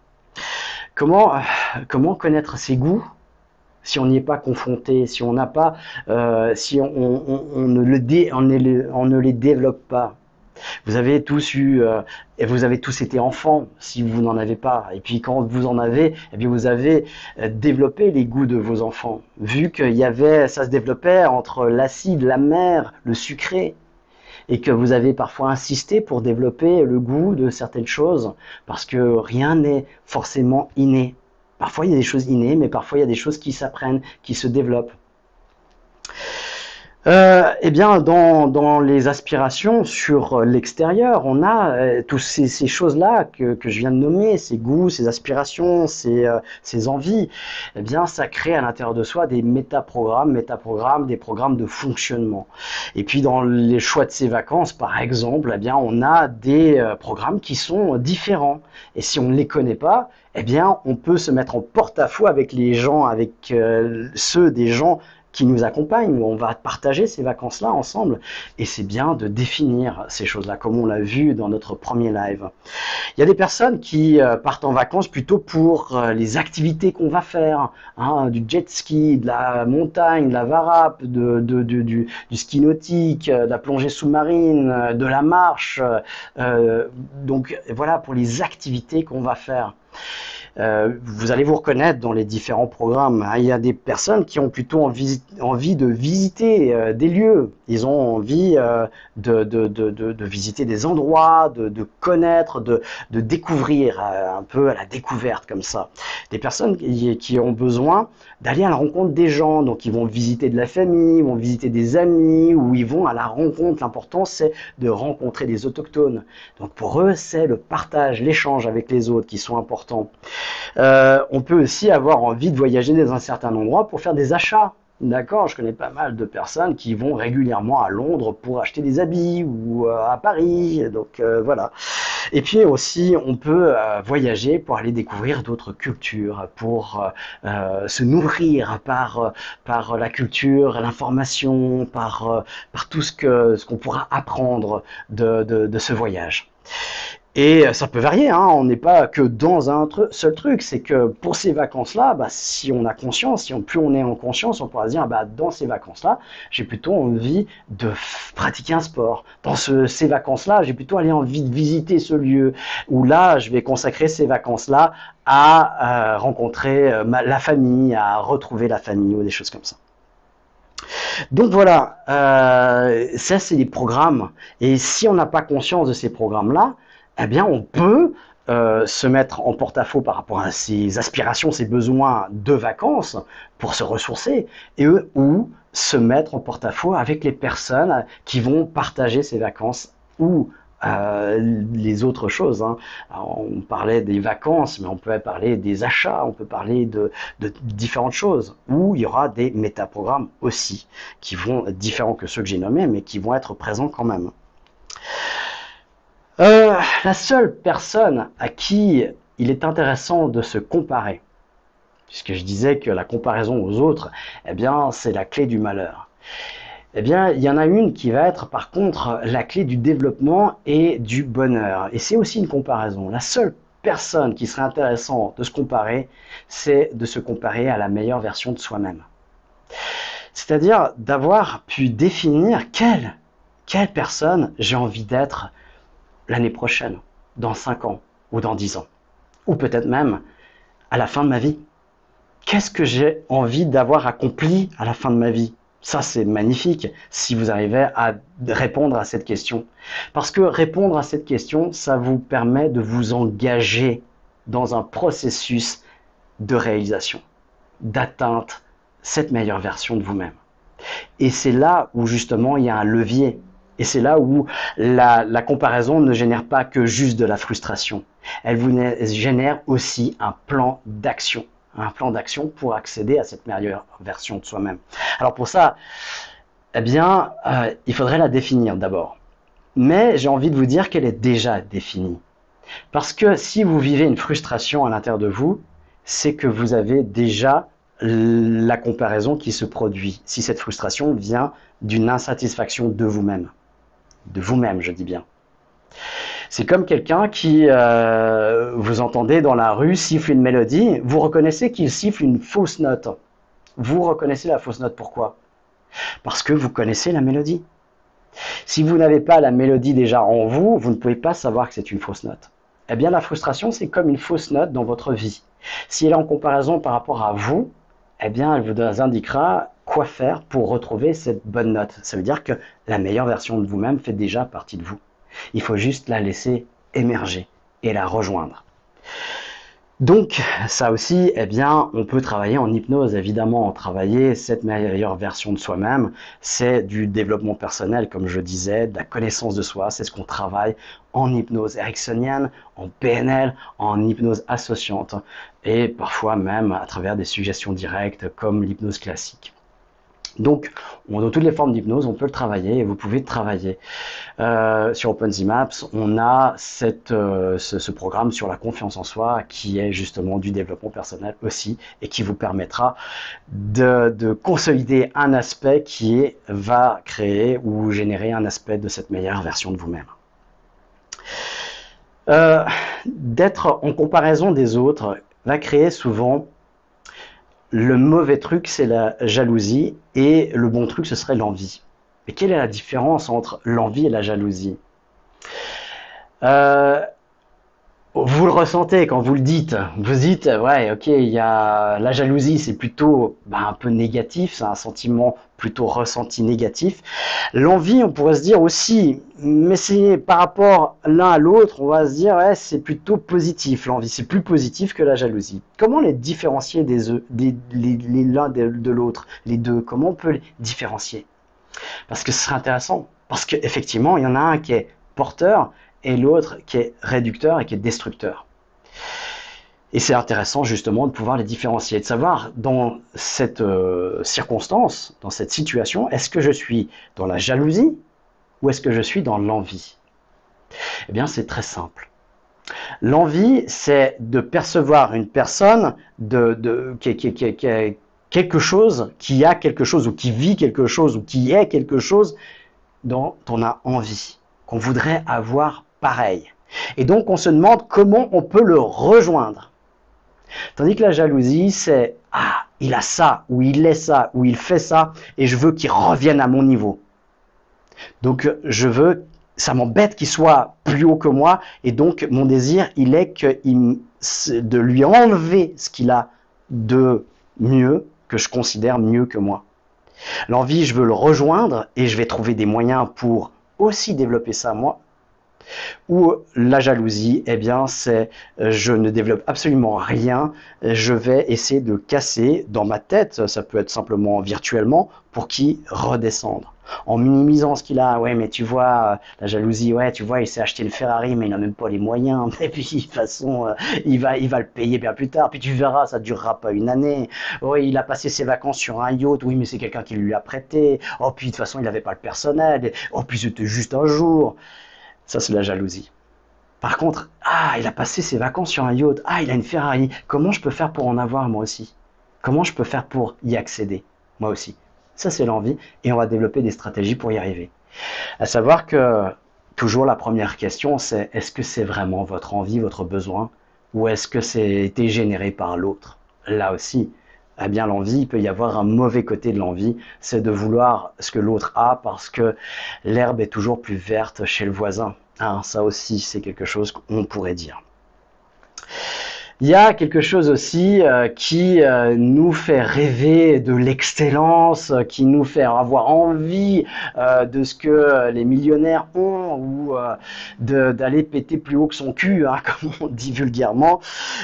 Comment, euh, connaître ses goûts si on n'y est pas confronté, si on n'a pas, euh, si ne le dé, on ne les développe pas? Vous avez tous eu, euh, vous avez tous été enfants, si vous n'en avez pas. Et puis quand vous en avez, eh bien vous avez euh, développé les goûts de vos enfants. Vu qu'il y avait, ça se développait entre l'acide, la mer, le sucré. Et que vous avez parfois insisté pour développer le goût de certaines choses, parce que rien n'est forcément inné. Parfois il y a des choses innées, mais parfois il y a des choses qui s'apprennent, qui se développent. Euh, eh bien, dans, dans, les aspirations sur l'extérieur, on a euh, toutes ces, choses-là que, que, je viens de nommer, ces goûts, ces aspirations, ces, euh, ces envies. Eh bien, ça crée à l'intérieur de soi des métaprogrammes, métaprogrammes, des programmes de fonctionnement. Et puis, dans les choix de ces vacances, par exemple, eh bien, on a des euh, programmes qui sont différents. Et si on ne les connaît pas, eh bien, on peut se mettre en porte-à-faux avec les gens, avec ceux des gens qui nous accompagnent, où on va partager ces vacances-là ensemble. Et c'est bien de définir ces choses-là, comme on l'a vu dans notre premier live. Il y a des personnes qui euh, partent en vacances plutôt pour euh, les activités qu'on va faire, hein, du jet ski, de la montagne, de la varap, de, du, ski nautique, euh, de la plongée sous-marine, de la marche. Donc voilà pour les activités qu'on va faire. Euh, vous allez vous reconnaître dans les différents programmes. Hein. Il y a des personnes qui ont plutôt envie, de visiter euh, des lieux. Ils ont envie euh, de, visiter des endroits, de, connaître, de, découvrir un peu à la découverte comme ça. Des personnes qui, qui ont besoin d'aller à la rencontre des gens. Donc ils vont visiter de la famille, ils vont visiter des amis, ou ils vont à la rencontre. L'important c'est de rencontrer des autochtones. Donc pour eux c'est le partage, l'échange avec les autres qui sont importants. Euh, on peut aussi avoir envie de voyager dans un certain endroit pour faire des achats. D'accord, je connais pas mal de personnes qui vont régulièrement à Londres pour acheter des habits ou euh, à Paris, donc euh, voilà. Et puis aussi, on peut voyager pour aller découvrir d'autres cultures, pour se nourrir par la culture, l'information, par tout ce qu'on pourra apprendre de ce voyage. Et ça peut varier, hein. on n'est pas que dans un seul truc. C'est que pour ces vacances-là, bah, si on a conscience, si plus on est en conscience, on pourra se dire, bah, dans ces vacances-là, j'ai plutôt envie de pratiquer un sport. Dans ce, ces vacances-là, j'ai plutôt envie de visiter ce lieu. Ou là, je vais consacrer ces vacances-là à euh, rencontrer euh, la famille, à retrouver la famille ou des choses comme ça. Donc voilà, euh, ça c'est des programmes. Et si on n'a pas conscience de ces programmes-là, eh bien, on peut euh, se mettre en porte-à-faux par rapport à ses aspirations, ses besoins de vacances pour se ressourcer, ou se mettre en porte-à-faux avec les personnes qui vont partager ces vacances ou euh, les autres choses. Hein. on parlait des vacances, mais on peut parler des achats, on peut parler de, de différentes choses, où il y aura des métaprogrammes aussi, qui vont être différents que ceux que j'ai nommés, mais qui vont être présents quand même. Euh, la seule personne à qui il est intéressant de se comparer, puisque je disais que la comparaison aux autres, eh bien, c'est la clé du malheur. Eh bien, il y en a une qui va être par contre la clé du développement et du bonheur. Et c'est aussi une comparaison. La seule personne qui serait intéressante de se comparer, c'est de se comparer à la meilleure version de soi-même. C'est-à-dire d'avoir pu définir quelle personne j'ai envie d'être l'année prochaine, dans 5 ans ou dans 10 ans, ou peut-être même à la fin de ma vie. Qu'est-ce que j'ai envie d'avoir accompli à la fin de ma vie? Ça, c'est magnifique si vous arrivez à répondre à cette question. Parce que répondre à cette question, ça vous permet de vous engager dans un processus de réalisation, d'atteinte cette meilleure version de vous-même. Et c'est là où justement il y a un levier et c'est là où la, comparaison ne génère pas que juste de la frustration. Elle vous génère aussi un plan d'action. Un plan d'action pour accéder à cette meilleure version de soi-même. Alors pour ça, eh bien, euh, il faudrait la définir d'abord. Mais j'ai envie de vous dire qu'elle est déjà définie. Parce que si vous vivez une frustration à l'intérieur de vous, c'est que vous avez déjà la comparaison qui se produit. Si cette frustration vient d'une insatisfaction de vous-même de vous-même, je dis bien. C'est comme quelqu'un qui, euh, vous entendez dans la rue siffle une mélodie, vous reconnaissez qu'il siffle une fausse note. Vous reconnaissez la fausse note, pourquoi? Parce que vous connaissez la mélodie. Si vous n'avez pas la mélodie déjà en vous, vous ne pouvez pas savoir que c'est une fausse note. Eh bien, la frustration, c'est comme une fausse note dans votre vie. Si elle est en comparaison par rapport à vous, eh bien, elle vous indiquera quoi faire pour retrouver cette bonne note. Ça veut dire que la meilleure version de vous-même fait déjà partie de vous. Il faut juste la laisser émerger et la rejoindre. Donc, ça aussi, eh bien, on peut travailler en hypnose, évidemment. Travailler cette meilleure version de soi-même, c'est du développement personnel, comme je disais, de la connaissance de soi. C'est ce qu'on travaille en hypnose ericksonienne, en PNL, en hypnose associante, et parfois même à travers des suggestions directes, comme l'hypnose classique. Donc, dans toutes les formes d'hypnose, on peut le travailler et vous pouvez le travailler. Euh, sur OpenZMaps, on a euh, ce, programme sur la confiance en soi qui est justement du développement personnel aussi et qui vous permettra de, consolider un aspect qui va créer ou générer un aspect de cette meilleure version de vous-même. Euh, d'être en comparaison des autres va créer souvent le mauvais truc, c'est la jalousie, et le bon truc, ce serait l'envie. Mais quelle est la différence entre l'envie et la jalousie? Euh, vous le ressentez quand vous le dites. Vous dites, ouais, ok, il y a la jalousie, c'est plutôt bah, un peu négatif, c'est un sentiment plutôt ressenti négatif. L'envie, on pourrait se dire aussi, mais c'est par rapport l'un à l'autre, on va se dire, ouais, c'est plutôt positif. L'envie, c'est plus positif que la jalousie. Comment les différencier des, des, l'un de, de l'autre, les deux? Comment on peut les différencier? Parce que ce serait intéressant. Parce qu'effectivement, il y en a un qui est porteur et l'autre qui est réducteur et qui est destructeur. Et c'est intéressant justement de pouvoir les différencier, de savoir dans cette euh, circonstance, dans cette situation, est-ce que je suis dans la jalousie ou est-ce que je suis dans l'envie? Eh bien c'est très simple. L'envie, c'est de percevoir une personne de, quelque chose, qui a quelque chose, ou qui vit quelque chose, ou qui est quelque chose dont on a envie, qu'on voudrait avoir Et donc on se demande comment on peut le rejoindre. Tandis que la jalousie, c'est ah, il a ça, ou il est ça, ou il fait ça, et je veux qu'il revienne à mon niveau. Donc je veux, ça m'embête qu'il soit plus haut que moi, et donc mon désir, il est que de lui enlever ce qu'il a de mieux, que je considère mieux que moi. L'envie, je veux le rejoindre, et je vais trouver des moyens pour aussi développer ça moi, ou la jalousie, eh bien, c'est euh, je ne développe absolument rien, je vais essayer de casser dans ma tête, ça peut être simplement virtuellement, pour qu'il redescende. En minimisant ce qu'il a, ouais, mais tu vois, euh, la jalousie, ouais, tu vois, il s'est acheté une Ferrari, mais il n'a même pas les moyens. *laughs* Et puis, de toute façon, euh, il va, il va le payer bien plus tard. Puis tu verras, ça durera pas une année. Oui, il a passé ses vacances sur un yacht. Oui, mais c'est quelqu'un qui lui a prêté. Oh, puis de toute façon, il n'avait pas le personnel. Oh, puis c'était juste un jour. Ça, c'est la jalousie. Par contre, ah, il a passé ses vacances sur un yacht. Ah, il a une Ferrari. Comment je peux faire pour en avoir moi aussi? Comment je peux faire pour y accéder moi aussi? Ça, c'est l'envie et on va développer des stratégies pour y arriver. À savoir que toujours la première question, c'est est-ce que c'est vraiment votre envie, votre besoin? Ou est-ce que c'est été généré par l'autre? Là aussi, eh bien l'envie, il peut y avoir un mauvais côté de l'envie, c'est de vouloir ce que l'autre a parce que l'herbe est toujours plus verte chez le voisin. Ah, ça aussi, c'est quelque chose qu'on pourrait dire. Il y a quelque chose aussi euh, qui euh, nous fait rêver de l'excellence, qui nous fait avoir envie euh, de ce que les millionnaires ont ou d'aller péter plus haut que son cul, hein, *laughs* comme on dit vulgairement.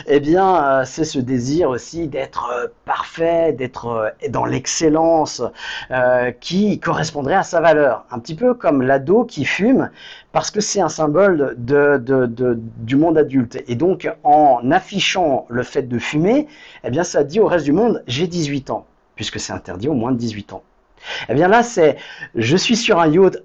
Eh bien, c'est ce désir aussi d'être parfait, d'être dans l'excellence qui correspondrait à sa valeur. Un petit peu comme l'ado qui fume parce que c'est un symbole de, du monde adulte. Et donc, en affichant le fait de fumer, eh bien, ça dit au reste du monde, j'ai 18 ans, puisque c'est interdit au moins de 18 ans. Eh bien là, c'est, je suis sur un yacht,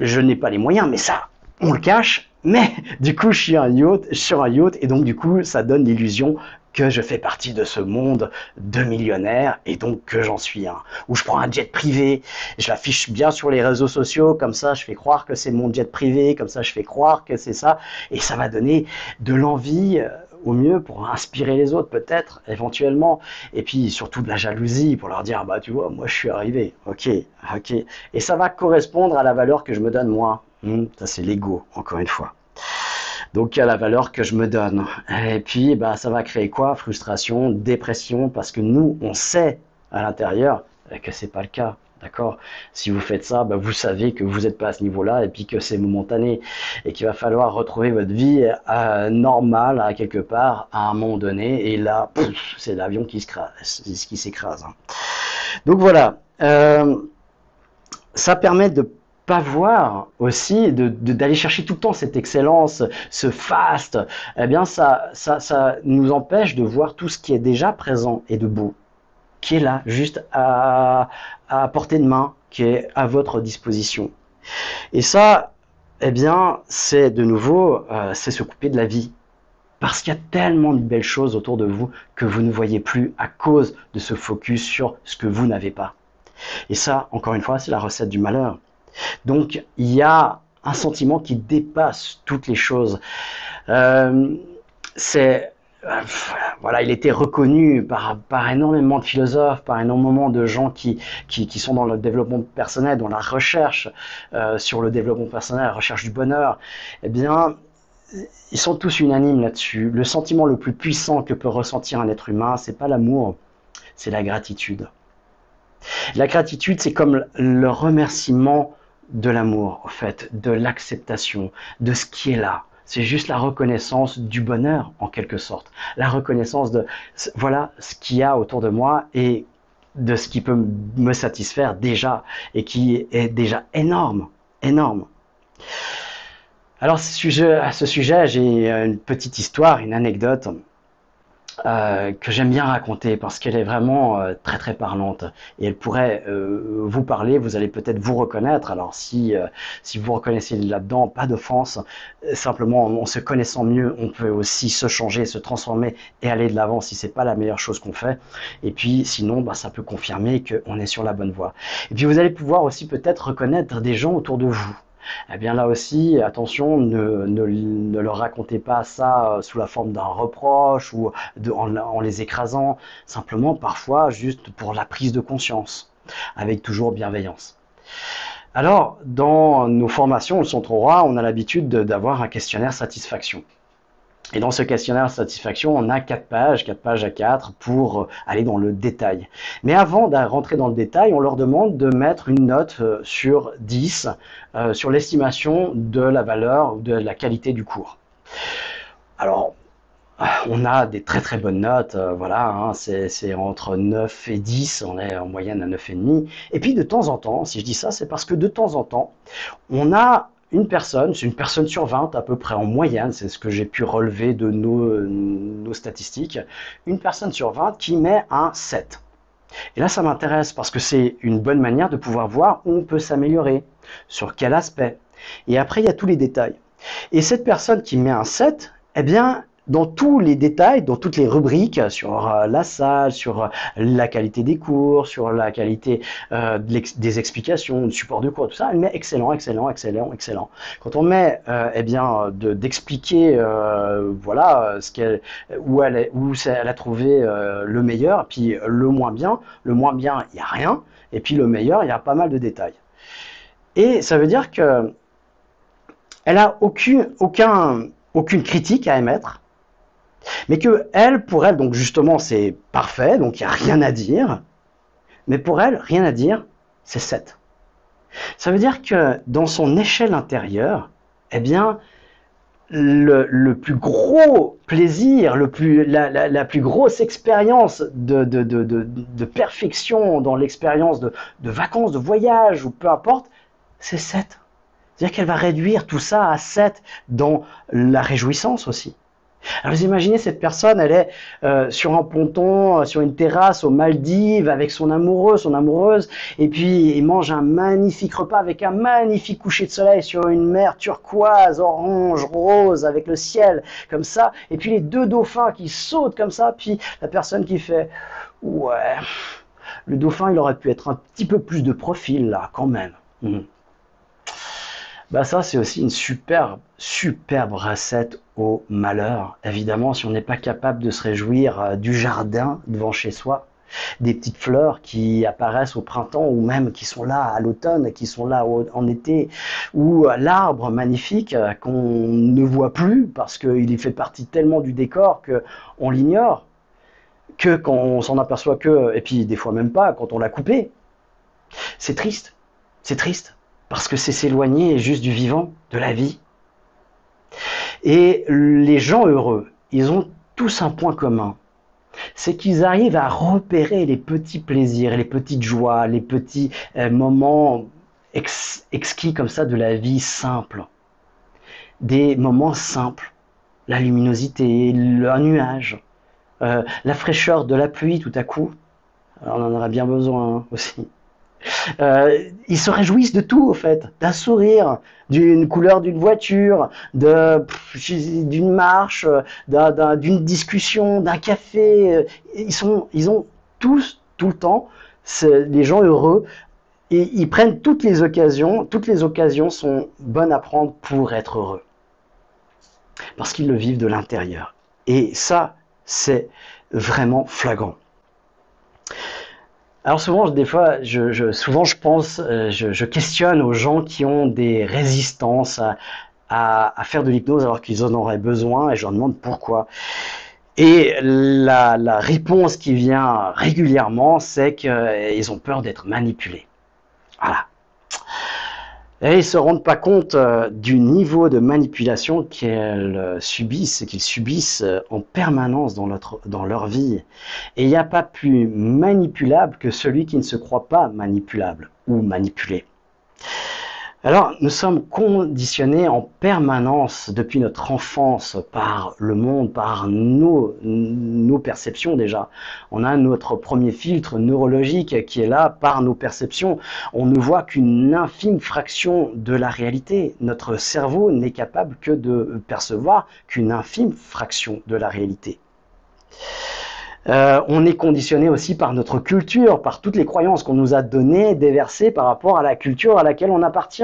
je n'ai pas les moyens, mais ça, on le cache, mais du coup, je suis un yacht, sur un yacht, et donc du coup, ça donne l'illusion que je fais partie de ce monde de millionnaires et donc que j'en suis un. Ou je prends un jet privé, je l'affiche bien sur les réseaux sociaux, comme ça je fais croire que c'est mon jet privé, comme ça je fais croire que c'est ça, et ça va donner de l'envie euh, au mieux pour inspirer les autres peut-être éventuellement. Et puis surtout de la jalousie pour leur dire bah tu vois moi je suis arrivé. Ok ok. Et ça va correspondre à la valeur que je me donne moi. Hmm, ça c'est l'ego encore une fois donc à la valeur que je me donne. Et puis bah ça va créer quoi? Frustration, dépression, parce que nous on sait à l'intérieur que c'est pas le cas. D'accord? Si vous faites ça, bah, vous savez que vous n'êtes pas à ce niveau-là et puis que c'est momentané et qu'il va falloir retrouver votre vie euh, normale à quelque part à un moment donné. Et là, c'est l'avion qui s'écrase. Hein. Donc voilà. Euh, ça permet de pas voir aussi, d'aller de, chercher tout le temps cette excellence, ce fast, eh bien ça, ça, ça nous empêche de voir tout ce qui est déjà présent et de beau qui est là, juste à, à portée de main, qui est à votre disposition. Et ça, eh bien, c'est de nouveau, euh, c'est se couper de la vie. Parce qu'il y a tellement de belles choses autour de vous que vous ne voyez plus à cause de ce focus sur ce que vous n'avez pas. Et ça, encore une fois, c'est la recette du malheur. Donc, il y a un sentiment qui dépasse toutes les choses. Euh, c'est euh, voilà, il était reconnu par, par énormément de philosophes, par énormément de gens qui, qui, sont dans le développement personnel, dans la recherche euh, sur le développement personnel, la recherche du bonheur. Eh bien, ils sont tous unanimes là-dessus. Le sentiment le plus puissant que peut ressentir un être humain, c'est pas l'amour, c'est la gratitude. La gratitude, c'est comme le remerciement de l'amour, en fait, de l'acceptation, de ce qui est là. C'est juste la reconnaissance du bonheur en quelque sorte, la reconnaissance de voilà ce qu'il y a autour de moi et de ce qui peut me satisfaire déjà et qui est déjà énorme, énorme. Alors à ce sujet, j'ai une petite histoire, une anecdote euh, que j'aime bien raconter parce qu'elle est vraiment euh, très très parlante et elle pourrait euh, vous parler, vous allez peut-être vous reconnaître. Alors si si vous reconnaissez là-dedans, pas d'offense, simplement en, se connaissant mieux, on peut aussi se changer, se transformer et aller de l'avant si c'est pas la meilleure chose qu'on fait. Et puis sinon, bah, ça peut confirmer qu'on est sur la bonne voie. Et puis vous allez pouvoir aussi peut-être reconnaître des gens autour de vous eh bien là aussi, attention, ne, leur racontez pas ça euh, sous la forme d'un reproche ou en, les écrasant, simplement parfois juste pour la prise de conscience, avec toujours bienveillance. Alors, dans nos formations, le Centre Roi, on a l'habitude d'avoir un questionnaire satisfaction. Et dans ce questionnaire satisfaction, on a quatre pages, quatre pages à quatre pour euh, aller dans le détail. Mais avant de rentrer dans le détail, on leur demande de mettre une note euh, sur 10 euh, sur l'estimation de la valeur ou de la qualité du cours. Alors, on a des très très bonnes notes, voilà, hein, c'est entre 9 et 10, on est en moyenne à 9,5. Et puis de temps en temps, si je dis ça, c'est parce que de temps en temps, on a une personne, c'est une personne sur 20 à peu près en moyenne, c'est ce que j'ai pu relever de nos, statistiques, une personne sur 20 qui met un 7. Et là, ça m'intéresse parce que c'est une bonne manière de pouvoir voir où on peut s'améliorer, sur quel aspect. Et après, il y a tous les détails. Et cette personne qui met un 7, eh bien, dans tous les détails, dans toutes les rubriques sur euh, la salle, sur euh, la qualité des cours, sur la qualité euh, des explications, du support de cours, tout ça, elle met excellent, excellent, excellent, excellent. Quand on met, eh bien, d'expliquer, voilà, ce où elle, a trouvé le meilleur, puis le moins bien, le moins bien, il n'y a rien, et puis le meilleur, il y a pas mal de détails. Et ça veut dire que elle a aucun, aucune critique à émettre mais que elle, pour elle, donc justement, c'est parfait, donc il n'y a rien à dire. Mais pour elle, rien à dire, c'est 7. Ça veut dire que dans son échelle intérieure, eh bien, le, plus gros plaisir, le plus, la, plus grosse expérience de, de, perfection dans l'expérience de, vacances, de voyage ou peu importe, c'est 7. C'est-à-dire qu'elle va réduire tout ça à 7 dans la réjouissance aussi. Alors vous imaginez cette personne, elle est euh, sur un ponton, euh, sur une terrasse aux Maldives avec son amoureux, son amoureuse, et puis il mange un magnifique repas avec un magnifique coucher de soleil sur une mer turquoise, orange, rose, avec le ciel comme ça, et puis les deux dauphins qui sautent comme ça, puis la personne qui fait ouais, le dauphin il aurait pu être un petit peu plus de profil là quand même. Mmh. Bah ça, c'est aussi une superbe, superbe recette au malheur. Évidemment, si on n'est pas capable de se réjouir euh, du jardin devant chez soi, des petites fleurs qui apparaissent au printemps ou même qui sont là à l'automne, qui sont là en été, ou l'arbre magnifique euh, qu'on ne voit plus parce qu'il fait partie tellement du décor qu'on l'ignore, que quand on s'en aperçoit que, et puis des fois même pas, quand on l'a coupé, C'est triste, c'est triste, parce que c'est s'éloigner juste du vivant, de la vie. Et les gens heureux, ils ont tous un point commun, c'est qu'ils arrivent à repérer les petits plaisirs, les petites joies, les petits euh, moments exquis comme ça de la vie simple. Des moments simples. La luminosité, le nuage, euh, la fraîcheur de la pluie tout à coup. on en aurait bien besoin hein, aussi. Euh, ils se réjouissent de tout, au fait, d'un sourire, d'une couleur d'une voiture, d'une marche, d'une discussion, d'un café. Ils, sont, ils ont tous, tout le temps, des gens heureux, et ils prennent toutes les occasions, toutes les occasions sont bonnes à prendre pour être heureux. Parce qu'ils le vivent de l'intérieur. Et ça, c'est vraiment flagrant. Alors souvent, des fois, je, souvent je pense, euh, je, questionne aux gens qui ont des résistances à, faire de l'hypnose alors qu'ils en auraient besoin et je leur demande pourquoi. Et la, la réponse qui vient régulièrement, c'est qu'ils ont peur d'être manipulés. Et ils se rendent pas compte euh, du niveau de manipulation qu'ils euh, subissent, qu'ils subissent euh, en permanence dans leur vie. Et il n'y a pas plus manipulable que celui qui ne se croit pas manipulable ou manipulé. Alors, nous sommes conditionnés en permanence depuis notre enfance par le monde, par nos, perceptions déjà. On a notre premier filtre neurologique qui est là par nos perceptions. On ne voit qu'une infime fraction de la réalité. Notre cerveau n'est capable que de percevoir qu'une infime fraction de la réalité. Euh, on est conditionné aussi par notre culture, par toutes les croyances qu'on nous a données, déversées par rapport à la culture à laquelle on appartient.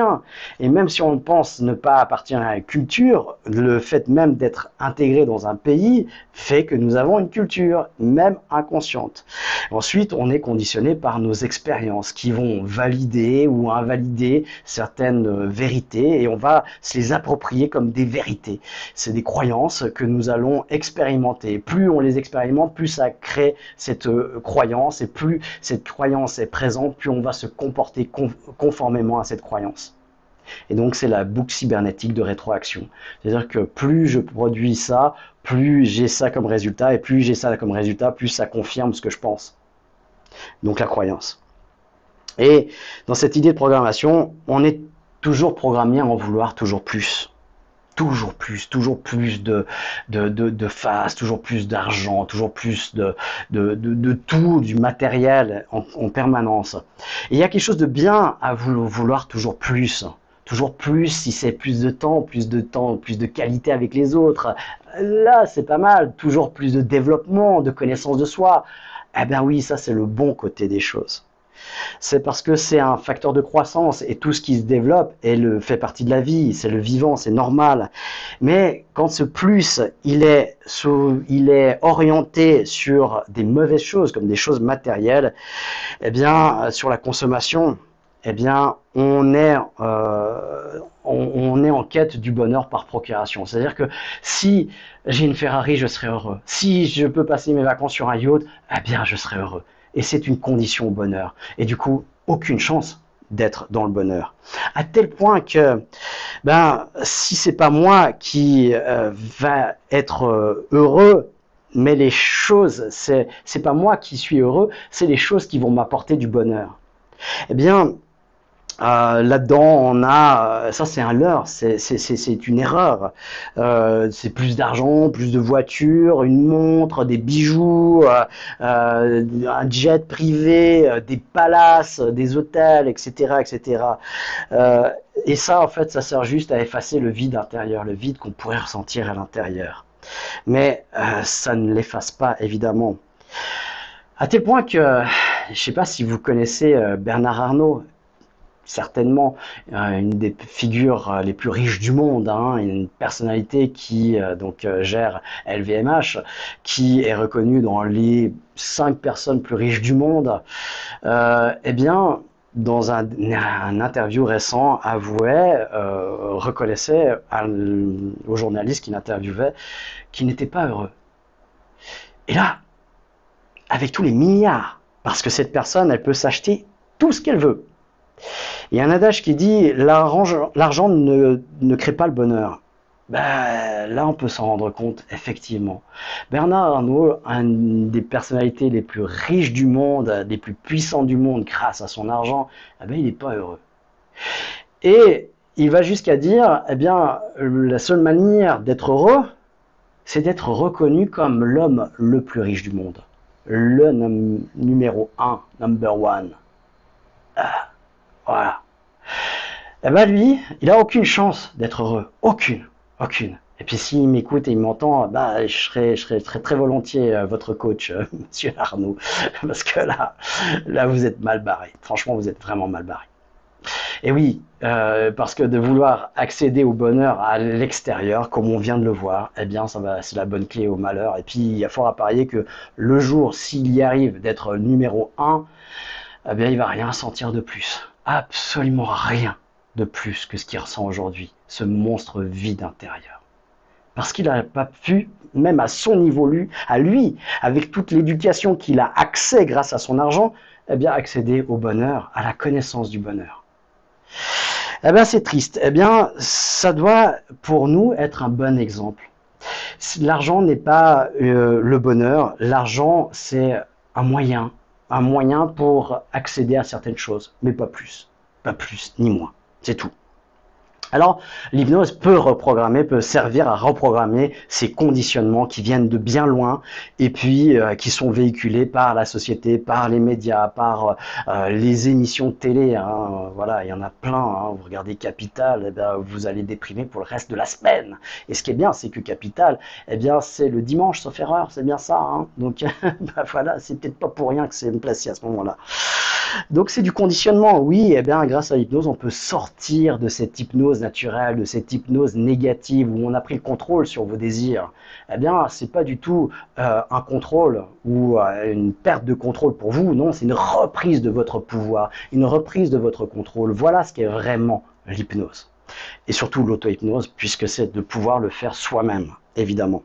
Et même si on pense ne pas appartenir à la culture, le fait même d'être intégré dans un pays fait que nous avons une culture, même inconsciente. Ensuite, on est conditionné par nos expériences qui vont valider ou invalider certaines vérités et on va se les approprier comme des vérités. C'est des croyances que nous allons expérimenter. Plus on les expérimente, plus ça crée cette euh, croyance et plus cette croyance est présente, plus on va se comporter conformément à cette croyance. Et donc c'est la boucle cybernétique de rétroaction. C'est-à-dire que plus je produis ça, plus j'ai ça comme résultat, et plus j'ai ça comme résultat, plus ça confirme ce que je pense. Donc la croyance. Et dans cette idée de programmation, on est toujours programmé à en vouloir toujours plus toujours plus, toujours plus de, de, de, de face, toujours plus d'argent, toujours plus de, de, de, tout, du matériel en, en permanence. Il y a quelque chose de bien à vouloir toujours plus. Toujours plus, si c'est plus de temps, plus de temps, plus de qualité avec les autres. Là, c'est pas mal. Toujours plus de développement, de connaissance de soi. Eh bien oui, ça c'est le bon côté des choses c'est parce que c'est un facteur de croissance et tout ce qui se développe le, fait partie de la vie, c'est le vivant, c'est normal. Mais quand ce plus, il est, il est orienté sur des mauvaises choses, comme des choses matérielles, eh bien, sur la consommation, eh bien, on est, euh, on, est en quête du bonheur par procuration. C'est-à-dire que si j'ai une Ferrari, je serai heureux. Si je peux passer mes vacances sur un yacht, eh bien, je serai heureux et c'est une condition au bonheur. Et du coup, aucune chance d'être dans le bonheur. À tel point que, ben, si c'est pas moi qui euh, va être euh, heureux, mais les choses, c'est, c'est pas moi qui suis heureux, c'est les choses qui vont m'apporter du bonheur. Eh bien, euh, là-dedans, on a, euh, ça c'est un leurre, c'est une erreur. Euh, c'est plus d'argent, plus de voitures, une montre, des bijoux, un jet privé, des palaces, des hôtels, etc., etc. et ça, en fait, ça sert juste à effacer le vide intérieur, le vide qu'on pourrait ressentir à l'intérieur. Mais ça ne l'efface pas, évidemment. À tel point que, je ne sais pas si vous connaissez Bernard Arnault, certainement euh, une des figures euh, les plus riches du monde, hein, une personnalité qui euh, donc gère LVMH, qui est reconnue dans les cinq personnes plus riches du monde. eh bien, dans un, interview récent, avouait, reconnaissait au journaliste qui l'interviewait qu'il n'était pas heureux. Et là, avec tous les milliards, parce que cette personne, elle peut s'acheter tout ce qu'elle veut. Il y a un adage qui dit l'argent ne, crée pas le bonheur. Ben, là, on peut s'en rendre compte, effectivement. Bernard Arnault, une des personnalités les plus riches du monde, des plus puissants du monde grâce à son argent, eh ben, il n'est pas heureux. Et il va jusqu'à dire, eh bien, la seule manière d'être heureux, c'est d'être reconnu comme l'homme le plus riche du monde. Le numéro un, number one. Ah, voilà. Eh bien, lui, il n'a aucune chance d'être heureux. Aucune. Aucune. Et puis s'il m'écoute et il m'entend, je serais, je serais très, très volontiers euh, votre coach, euh, *laughs* Monsieur Arnaud, *laughs* parce que là, là, vous êtes mal barré. Franchement, vous êtes vraiment mal barré. Et oui, euh, parce que de vouloir accéder au bonheur à l'extérieur, comme on vient de le voir, eh bien, ça va, c'est la bonne clé au malheur. Et puis, il y a fort à parier que le jour, s'il y arrive d'être numéro un, eh bien, il va rien sentir de plus. Absolument rien de plus que ce qu'il ressent aujourd'hui, ce monstre vide intérieur. Parce qu'il n'a pas pu, même à son niveau, lui, à lui, avec toute l'éducation qu'il a accès grâce à son argent, eh bien, accéder au bonheur, à la connaissance du bonheur. Eh bien, c'est triste. Eh bien, ça doit, pour nous, être un bon exemple. L'argent n'est pas euh, le bonheur. L'argent, c'est un moyen, un moyen pour accéder à certaines choses, mais pas plus. Pas plus, ni moins. C'est tout. Alors, l'hypnose peut reprogrammer, peut servir à reprogrammer ces conditionnements qui viennent de bien loin et puis euh, qui sont véhiculés par la société, par les médias, par euh, les émissions de télé. Hein. Voilà, il y en a plein. Hein. Vous regardez Capital, eh bien, vous allez déprimer pour le reste de la semaine. Et ce qui est bien, c'est que Capital, eh bien, c'est le dimanche, sauf erreur, c'est bien ça. Hein. Donc, *laughs* bah, voilà, c'est peut-être pas pour rien que c'est placé à ce moment-là. Donc c'est du conditionnement. Oui, eh bien grâce à l'hypnose, on peut sortir de cette hypnose de cette hypnose négative où on a pris le contrôle sur vos désirs. Eh bien, c'est pas du tout euh, un contrôle ou euh, une perte de contrôle pour vous. Non, c'est une reprise de votre pouvoir, une reprise de votre contrôle. Voilà ce qu'est vraiment l'hypnose. Et surtout l'auto-hypnose, puisque c'est de pouvoir le faire soi-même, évidemment.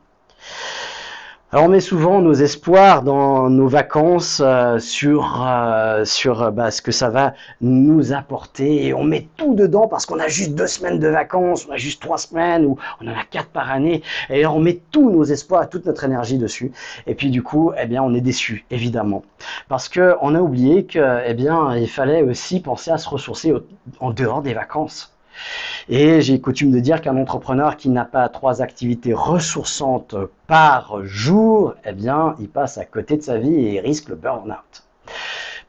Alors on met souvent nos espoirs dans nos vacances euh, sur euh, sur euh, bah, ce que ça va nous apporter. Et on met tout dedans parce qu'on a juste deux semaines de vacances, on a juste trois semaines ou on en a quatre par année. Et on met tous nos espoirs, toute notre énergie dessus. Et puis du coup eh bien on est déçu évidemment. Parce que on a oublié que eh bien il fallait aussi penser à se ressourcer en dehors des vacances. Et j'ai coutume de dire qu'un entrepreneur qui n'a pas trois activités ressourçantes par jour, eh bien, il passe à côté de sa vie et risque le burn-out.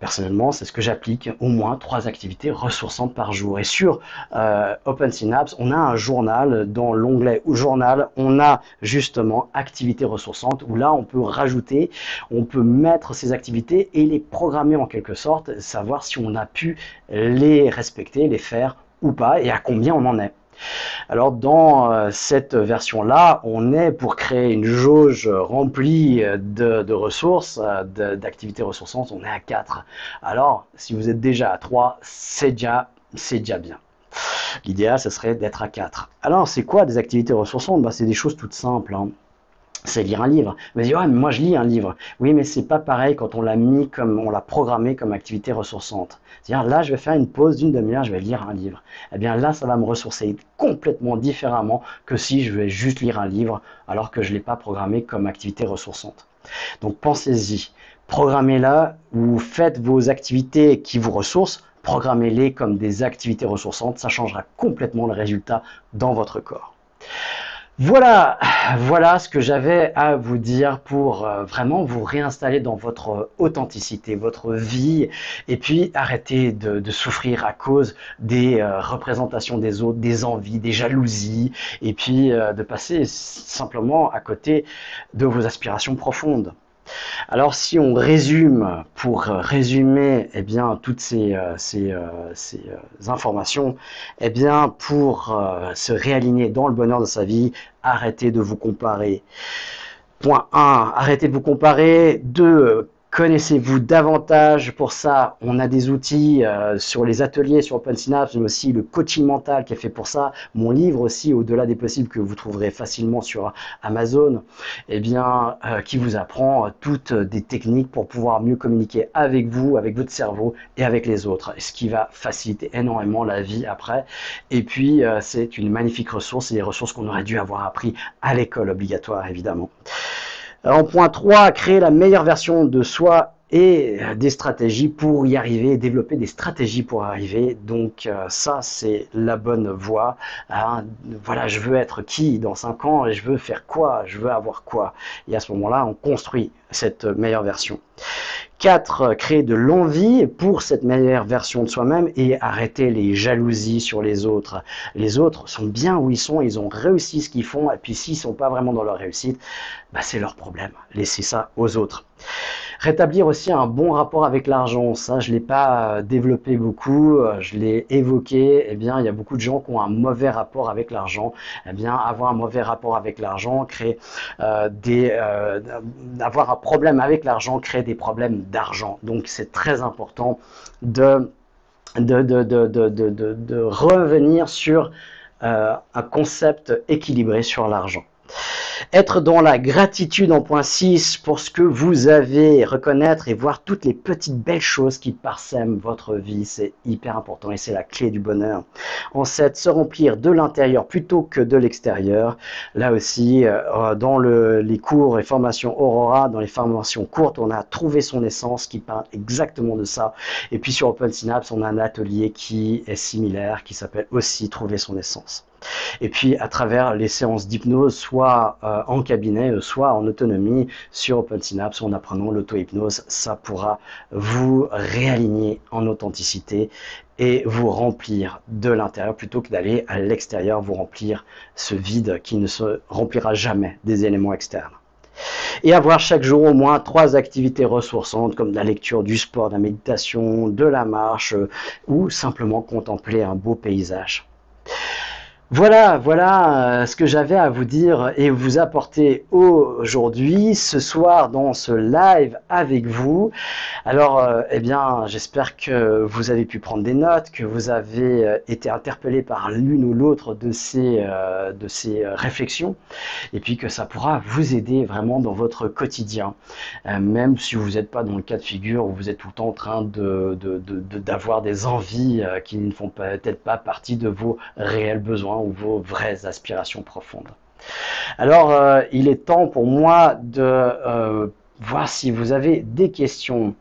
Personnellement, c'est ce que j'applique, au moins trois activités ressourçantes par jour. Et sur euh, OpenSynapse, on a un journal, dans l'onglet journal, on a justement activités ressourçantes, où là, on peut rajouter, on peut mettre ces activités et les programmer en quelque sorte, savoir si on a pu les respecter, les faire ou pas et à combien on en est. Alors dans euh, cette version-là, on est pour créer une jauge remplie de, ressources, euh, d'activités ressourçantes, on est à 4. Alors si vous êtes déjà à 3, c'est déjà, déjà bien. L'idéal, ce serait d'être à 4. Alors c'est quoi des activités ressourçantes? Bah, C'est des choses toutes simples. Hein c'est lire un livre. Vous dites, moi je lis un livre. Oui, mais c'est pas pareil quand on l'a mis comme, on l'a programmé comme activité ressourçante. C'est-à-dire, là, je vais faire une pause d'une demi-heure, je vais lire un livre. Eh bien, là, ça va me ressourcer complètement différemment que si je vais juste lire un livre alors que je l'ai pas programmé comme activité ressourçante. Donc, pensez-y. Programmez-la ou faites vos activités qui vous ressourcent, programmez-les comme des activités ressourçantes. Ça changera complètement le résultat dans votre corps. Voilà, voilà ce que j'avais à vous dire pour euh, vraiment vous réinstaller dans votre authenticité, votre vie, et puis arrêter de, souffrir à cause des euh, représentations des autres, des envies, des jalousies, et puis euh, de passer simplement à côté de vos aspirations profondes. Alors si on résume, pour résumer eh bien, toutes ces, euh, euh, euh, informations, eh bien, pour se réaligner dans le bonheur de sa vie, arrêtez de vous comparer. Point 1, arrêtez de vous comparer. 2, Connaissez-vous davantage Pour ça, on a des outils euh, sur les ateliers sur OpenSynapse, mais aussi le coaching mental qui est fait pour ça. Mon livre aussi, Au-delà des possibles, que vous trouverez facilement sur Amazon, eh bien, euh, qui vous apprend toutes des techniques pour pouvoir mieux communiquer avec vous, avec votre cerveau et avec les autres, ce qui va faciliter énormément la vie après. Et puis, euh, c'est une magnifique ressource, c'est des ressources qu'on aurait dû avoir appris à l'école obligatoire, évidemment. En point 3, créer la meilleure version de soi et des stratégies pour y arriver, développer des stratégies pour arriver. Donc euh, ça, c'est la bonne voie. Hein. Voilà, je veux être qui dans 5 ans et je veux faire quoi, je veux avoir quoi? Et à ce moment-là, on construit cette meilleure version. 4. Créer de l'envie pour cette meilleure version de soi-même et arrêter les jalousies sur les autres. Les autres sont bien où ils sont, ils ont réussi ce qu'ils font, et puis s'ils sont pas vraiment dans leur réussite, bah, c'est leur problème. Laissez ça aux autres. Rétablir aussi un bon rapport avec l'argent. Ça, je l'ai pas euh, développé beaucoup, euh, je l'ai évoqué. Eh bien, il y a beaucoup de gens qui ont un mauvais rapport avec l'argent. Eh bien, avoir un mauvais rapport avec l'argent crée euh, des, avoir un problème avec l'argent crée des problèmes d'argent. Donc, c'est très important de de, de, de, de revenir sur un concept équilibré sur l'argent. Être dans la gratitude en point 6 pour ce que vous avez, reconnaître et voir toutes les petites belles choses qui parsèment votre vie, c'est hyper important et c'est la clé du bonheur. En 7, se remplir de l'intérieur plutôt que de l'extérieur. Là aussi, euh, dans les cours et formations Aurora, dans les formations courtes, on a trouvé son essence qui parle exactement de ça. Et puis sur Open Synapse, on a un atelier qui est similaire, qui s'appelle aussi Trouver son essence. Et puis à travers les séances d'hypnose, soit euh, en cabinet, euh, soit en autonomie sur OpenSynapse, en apprenant l'auto-hypnose, ça pourra vous réaligner en authenticité et vous remplir de l'intérieur plutôt que d'aller à l'extérieur vous remplir ce vide qui ne se remplira jamais des éléments externes et avoir chaque jour au moins trois activités ressourçantes comme la lecture, du sport, de la méditation, de la marche euh, ou simplement contempler un beau paysage. Voilà, voilà euh, ce que j'avais à vous dire et vous apporter aujourd'hui, ce soir, dans ce live avec vous. Alors, euh, eh bien, j'espère que vous avez pu prendre des notes, que vous avez euh, été interpellé par l'une ou l'autre de ces, réflexions, et puis que ça pourra vous aider vraiment dans votre quotidien, même si vous n'êtes pas dans le cas de figure où vous êtes tout le temps en train de, d'avoir des envies qui ne font peut-être pas partie de vos réels besoins vos vraies aspirations profondes. Alors, euh, il est temps pour moi de euh, voir si vous avez des questions.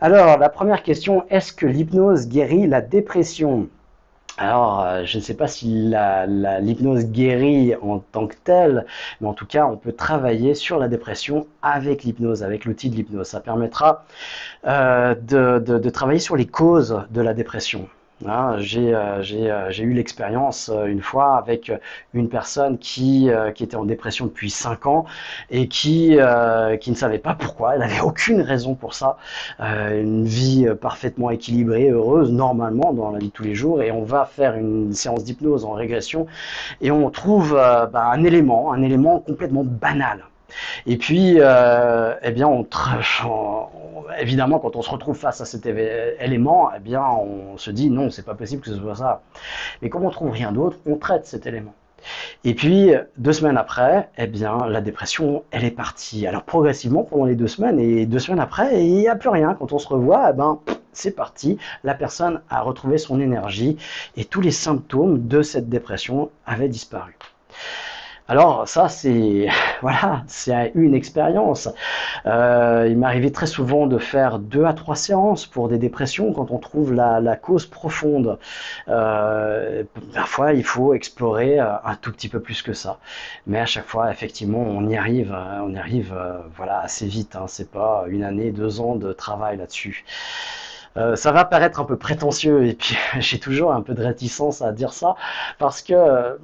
Alors, la première question, est-ce que l'hypnose guérit la dépression? Alors, euh, je ne sais pas si l'hypnose guérit en tant que telle, mais en tout cas, on peut travailler sur la dépression avec l'hypnose, avec l'outil de l'hypnose. Ça permettra de, travailler sur les causes de la dépression. Hein, euh, euh, j'ai eu l'expérience euh, une fois avec une personne qui, était en dépression depuis 5 ans et qui, qui ne savait pas pourquoi, elle n'avait aucune raison pour ça, une vie parfaitement équilibrée, heureuse, normalement dans la vie de tous les jours, et on va faire une séance d'hypnose en régression. Et on trouve bah, un élément, un élément complètement banal. Et puis, eh bien, évidemment, quand on se retrouve face à cet élément, eh bien, on se dit non, c'est pas possible que ce soit ça. Mais comme on trouve rien d'autre, on traite cet élément. Et puis, deux semaines après, eh bien, la dépression, elle est partie. Alors, progressivement, pendant les deux semaines, et deux semaines après, il n'y a plus rien. Quand on se revoit, eh ben, c'est parti. La personne a retrouvé son énergie et tous les symptômes de cette dépression avaient disparu. Alors ça, c'est *laughs* voilà, c'est une expérience. Euh, il m'arrivait très souvent de faire deux à trois séances pour des dépressions quand on trouve la, cause profonde. Euh, parfois, il faut explorer euh, un tout petit peu plus que ça, mais à chaque fois, effectivement, on y arrive, on y arrive, voilà, assez vite. Hein. C'est pas une année, deux ans de travail là-dessus. ça va paraître un peu prétentieux et puis *laughs* j'ai toujours un peu de réticence à dire ça parce que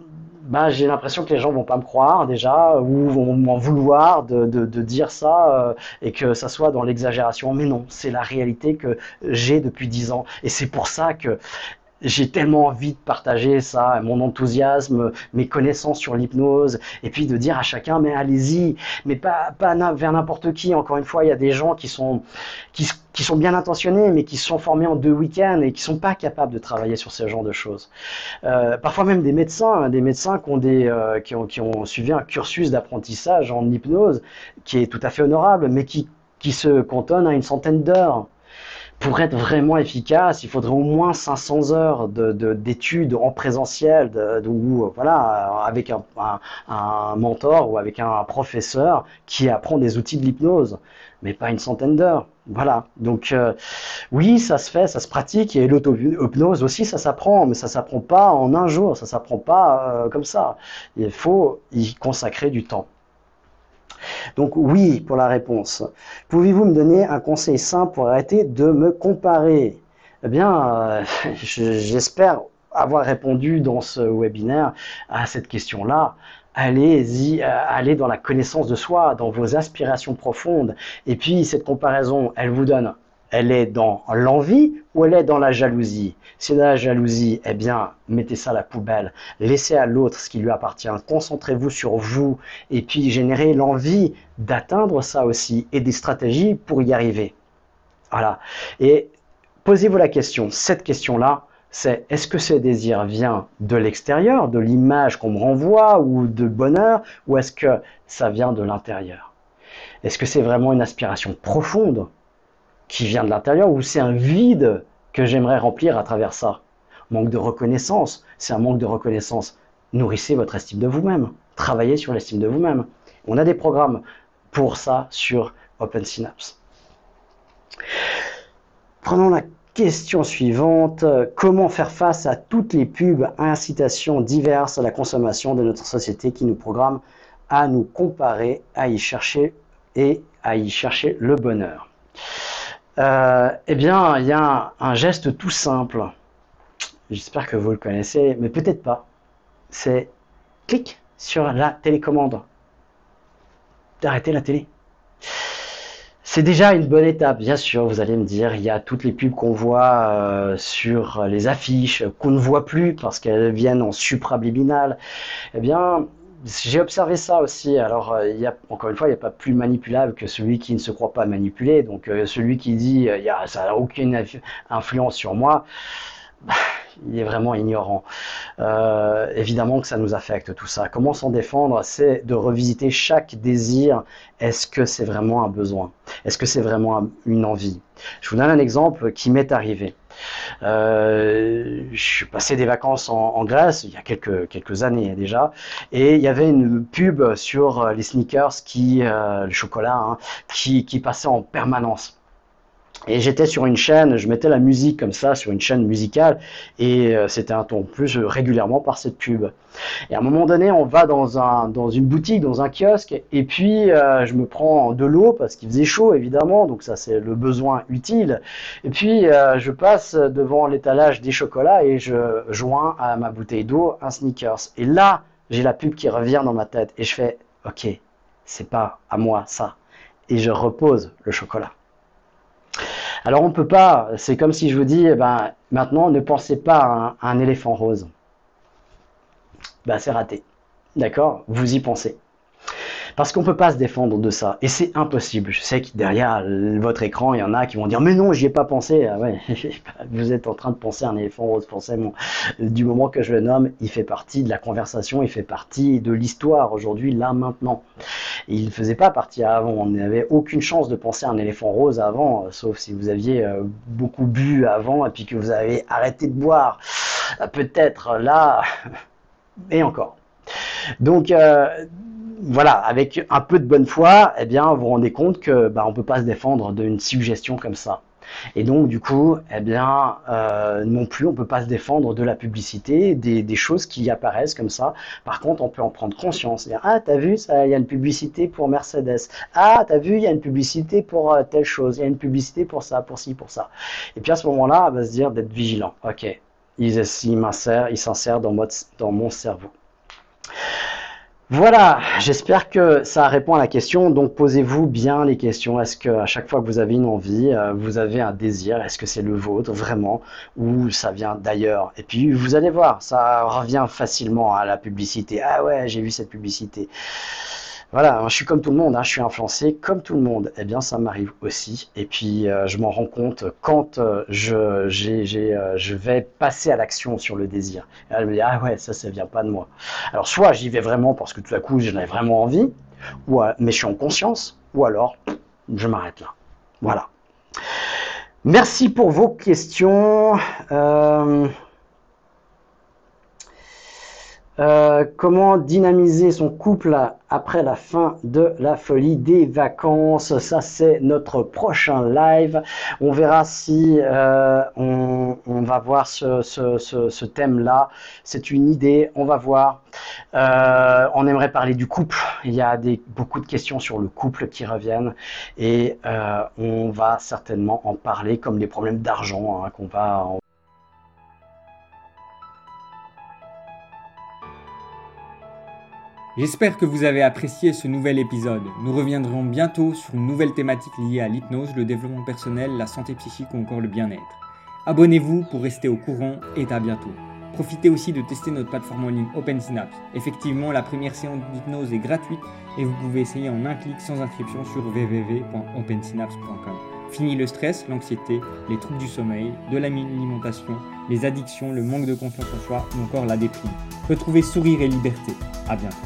bah, j'ai l'impression que les gens vont pas me croire déjà ou vont m'en vouloir de, de, de, dire ça euh, et que ça soit dans l'exagération. Mais non, c'est la réalité que j'ai depuis dix ans et c'est pour ça que j'ai tellement envie de partager ça, mon enthousiasme, mes connaissances sur l'hypnose, et puis de dire à chacun, mais allez-y, mais pas, vers n'importe qui. Encore une fois, il y a des gens qui sont, qui, sont bien intentionnés, mais qui sont formés en deux week-ends et qui sont pas capables de travailler sur ce genre de choses. Euh, parfois même des médecins, hein, des médecins qui ont, des, euh, qui ont suivi un cursus d'apprentissage en hypnose, qui est tout à fait honorable, mais qui, qui se cantonne à une centaine d'heures pour être vraiment efficace, il faudrait au moins 500 heures d'études de, en présentiel, ou voilà, avec un, un, mentor ou avec un professeur qui apprend des outils de l'hypnose, mais pas une centaine d'heures. Voilà. Donc euh, oui, ça se fait, ça se pratique, et l'auto-hypnose aussi, ça s'apprend, mais ça s'apprend pas en un jour, ça s'apprend pas euh, comme ça. Il faut y consacrer du temps. Donc oui pour la réponse. Pouvez-vous me donner un conseil simple pour arrêter de me comparer? Eh bien, euh, *laughs* j'espère avoir répondu dans ce webinaire à cette question-là. Allez-y, euh, allez dans la connaissance de soi, dans vos aspirations profondes. Et puis, cette comparaison, elle vous donne elle est dans l'envie ou elle est dans la jalousie? Si dans la jalousie, eh bien, mettez ça à la poubelle. Laissez à l'autre ce qui lui appartient. Concentrez-vous sur vous et puis générez l'envie d'atteindre ça aussi et des stratégies pour y arriver. Voilà. Et posez-vous la question, cette question-là, c'est est-ce que ce désir vient de l'extérieur, de l'image qu'on me renvoie ou de bonheur, ou est-ce que ça vient de l'intérieur? Est-ce que c'est vraiment une aspiration profonde? Qui vient de l'intérieur ou c'est un vide que j'aimerais remplir à travers ça? Manque de reconnaissance, c'est un manque de reconnaissance. Nourrissez votre estime de vous-même, travaillez sur l'estime de vous-même. On a des programmes pour ça sur Open Synapse. Prenons la question suivante. Comment faire face à toutes les pubs, incitations diverses à la consommation de notre société qui nous programment à nous comparer, à y chercher et à y chercher le bonheur? Euh, eh bien, il y a un, geste tout simple. J'espère que vous le connaissez, mais peut-être pas. C'est clic sur la télécommande. D'arrêter la télé. C'est déjà une bonne étape, bien sûr. Vous allez me dire, il y a toutes les pubs qu'on voit euh, sur les affiches, qu'on ne voit plus parce qu'elles viennent en suprabliminal. Eh bien, j'ai observé ça aussi. Alors, euh, y a, encore une fois, il n'y a pas plus manipulable que celui qui ne se croit pas manipulé. Donc, euh, celui qui dit euh, a, ça n'a aucune influence sur moi, bah, il est vraiment ignorant. évidemment que ça nous affecte tout ça. Comment s'en défendre C'est de revisiter chaque désir. Est-ce que c'est vraiment un besoin? Est-ce que c'est vraiment une envie? Je vous donne un exemple qui m'est arrivé. Euh, je suis passé des vacances en, Grèce il y a quelques, années déjà, et il y avait une pub sur les sneakers, qui, euh, le chocolat, hein, qui passait en permanence. Et j'étais sur une chaîne, je mettais la musique comme ça sur une chaîne musicale et euh, c'était un ton plus régulièrement par cette pub. Et à un moment donné, on va dans, un, dans une boutique, dans un kiosque et puis euh, je me prends de l'eau parce qu'il faisait chaud évidemment, donc ça c'est le besoin utile. Et puis euh, je passe devant l'étalage des chocolats et je joins à ma bouteille d'eau un sneakers. Et là, j'ai la pub qui revient dans ma tête et je fais OK, c'est pas à moi ça. Et je repose le chocolat. Alors on ne peut pas, c'est comme si je vous dis, eh ben, maintenant ne pensez pas à un, éléphant rose. Ben, c'est raté. D'accord? Vous y pensez. Parce qu'on ne peut pas se défendre de ça. Et c'est impossible. Je sais que derrière votre écran, il y en a qui vont dire Mais non, j'y ai pas pensé. Ah *laughs* vous êtes en train de penser à un éléphant rose, forcément. Du moment que je le nomme, il fait partie de la conversation, il fait partie de l'histoire aujourd'hui, là, maintenant. il ne faisait pas partie avant. On n'avait aucune chance de penser à un éléphant rose avant, euh, sauf si vous aviez euh, beaucoup bu avant et puis que vous avez arrêté de boire. Euh, peut-être là, *laughs* et encore. Donc, voilà, avec un peu de bonne foi, eh bien, vous vous rendez compte que bah, on peut pas se défendre d'une suggestion comme ça. Et donc, du coup, eh bien, euh, non plus, on peut pas se défendre de la publicité, des, choses qui apparaissent comme ça. Par contre, on peut en prendre conscience. Ah, t'as vu, il y a une publicité pour Mercedes. Ah, t'as vu, il y a une publicité pour euh, telle chose. Il y a une publicité pour ça, pour ci, pour ça. Et puis à ce moment-là, on va se dire d'être vigilant. Ok, il, il s'insère dans, dans mon cerveau. Voilà, j'espère que ça répond à la question. Donc posez-vous bien les questions. Est-ce que à chaque fois que vous avez une envie, euh, vous avez un désir, est-ce que c'est le vôtre vraiment ou ça vient d'ailleurs? Et puis vous allez voir, ça revient facilement à la publicité. Ah ouais, j'ai vu cette publicité. Voilà, je suis comme tout le monde, hein, je suis influencé comme tout le monde. Eh bien, ça m'arrive aussi. Et puis, euh, je m'en rends compte quand euh, euh, je vais passer à l'action sur le désir. Et je me dis, ah ouais, ça, ça vient pas de moi. Alors, soit j'y vais vraiment parce que tout à coup, j'en ai vraiment envie, ou, mais je suis en conscience, ou alors, je m'arrête là. Voilà. Merci pour vos questions. Comment dynamiser son couple après la fin de la folie des vacances? Ça, c'est notre prochain live. On verra si euh, on, va voir ce, thème-là. C'est une idée, on va voir. Euh, on aimerait parler du couple. Il y a beaucoup de questions sur le couple qui reviennent et on va certainement en parler comme les problèmes d'argent hein, qu'on va... J'espère que vous avez apprécié ce nouvel épisode. Nous reviendrons bientôt sur une nouvelle thématique liée à l'hypnose, le développement personnel, la santé psychique ou encore le bien-être. Abonnez-vous pour rester au courant et à bientôt. Profitez aussi de tester notre plateforme en ligne OpenSynapse. Effectivement, la première séance d'hypnose est gratuite et vous pouvez essayer en un clic sans inscription sur www.opensynapse.com. Fini le stress, l'anxiété, les troubles du sommeil, de l'alimentation, les addictions, le manque de confiance en soi ou encore la déprime. Retrouvez sourire et liberté. À bientôt.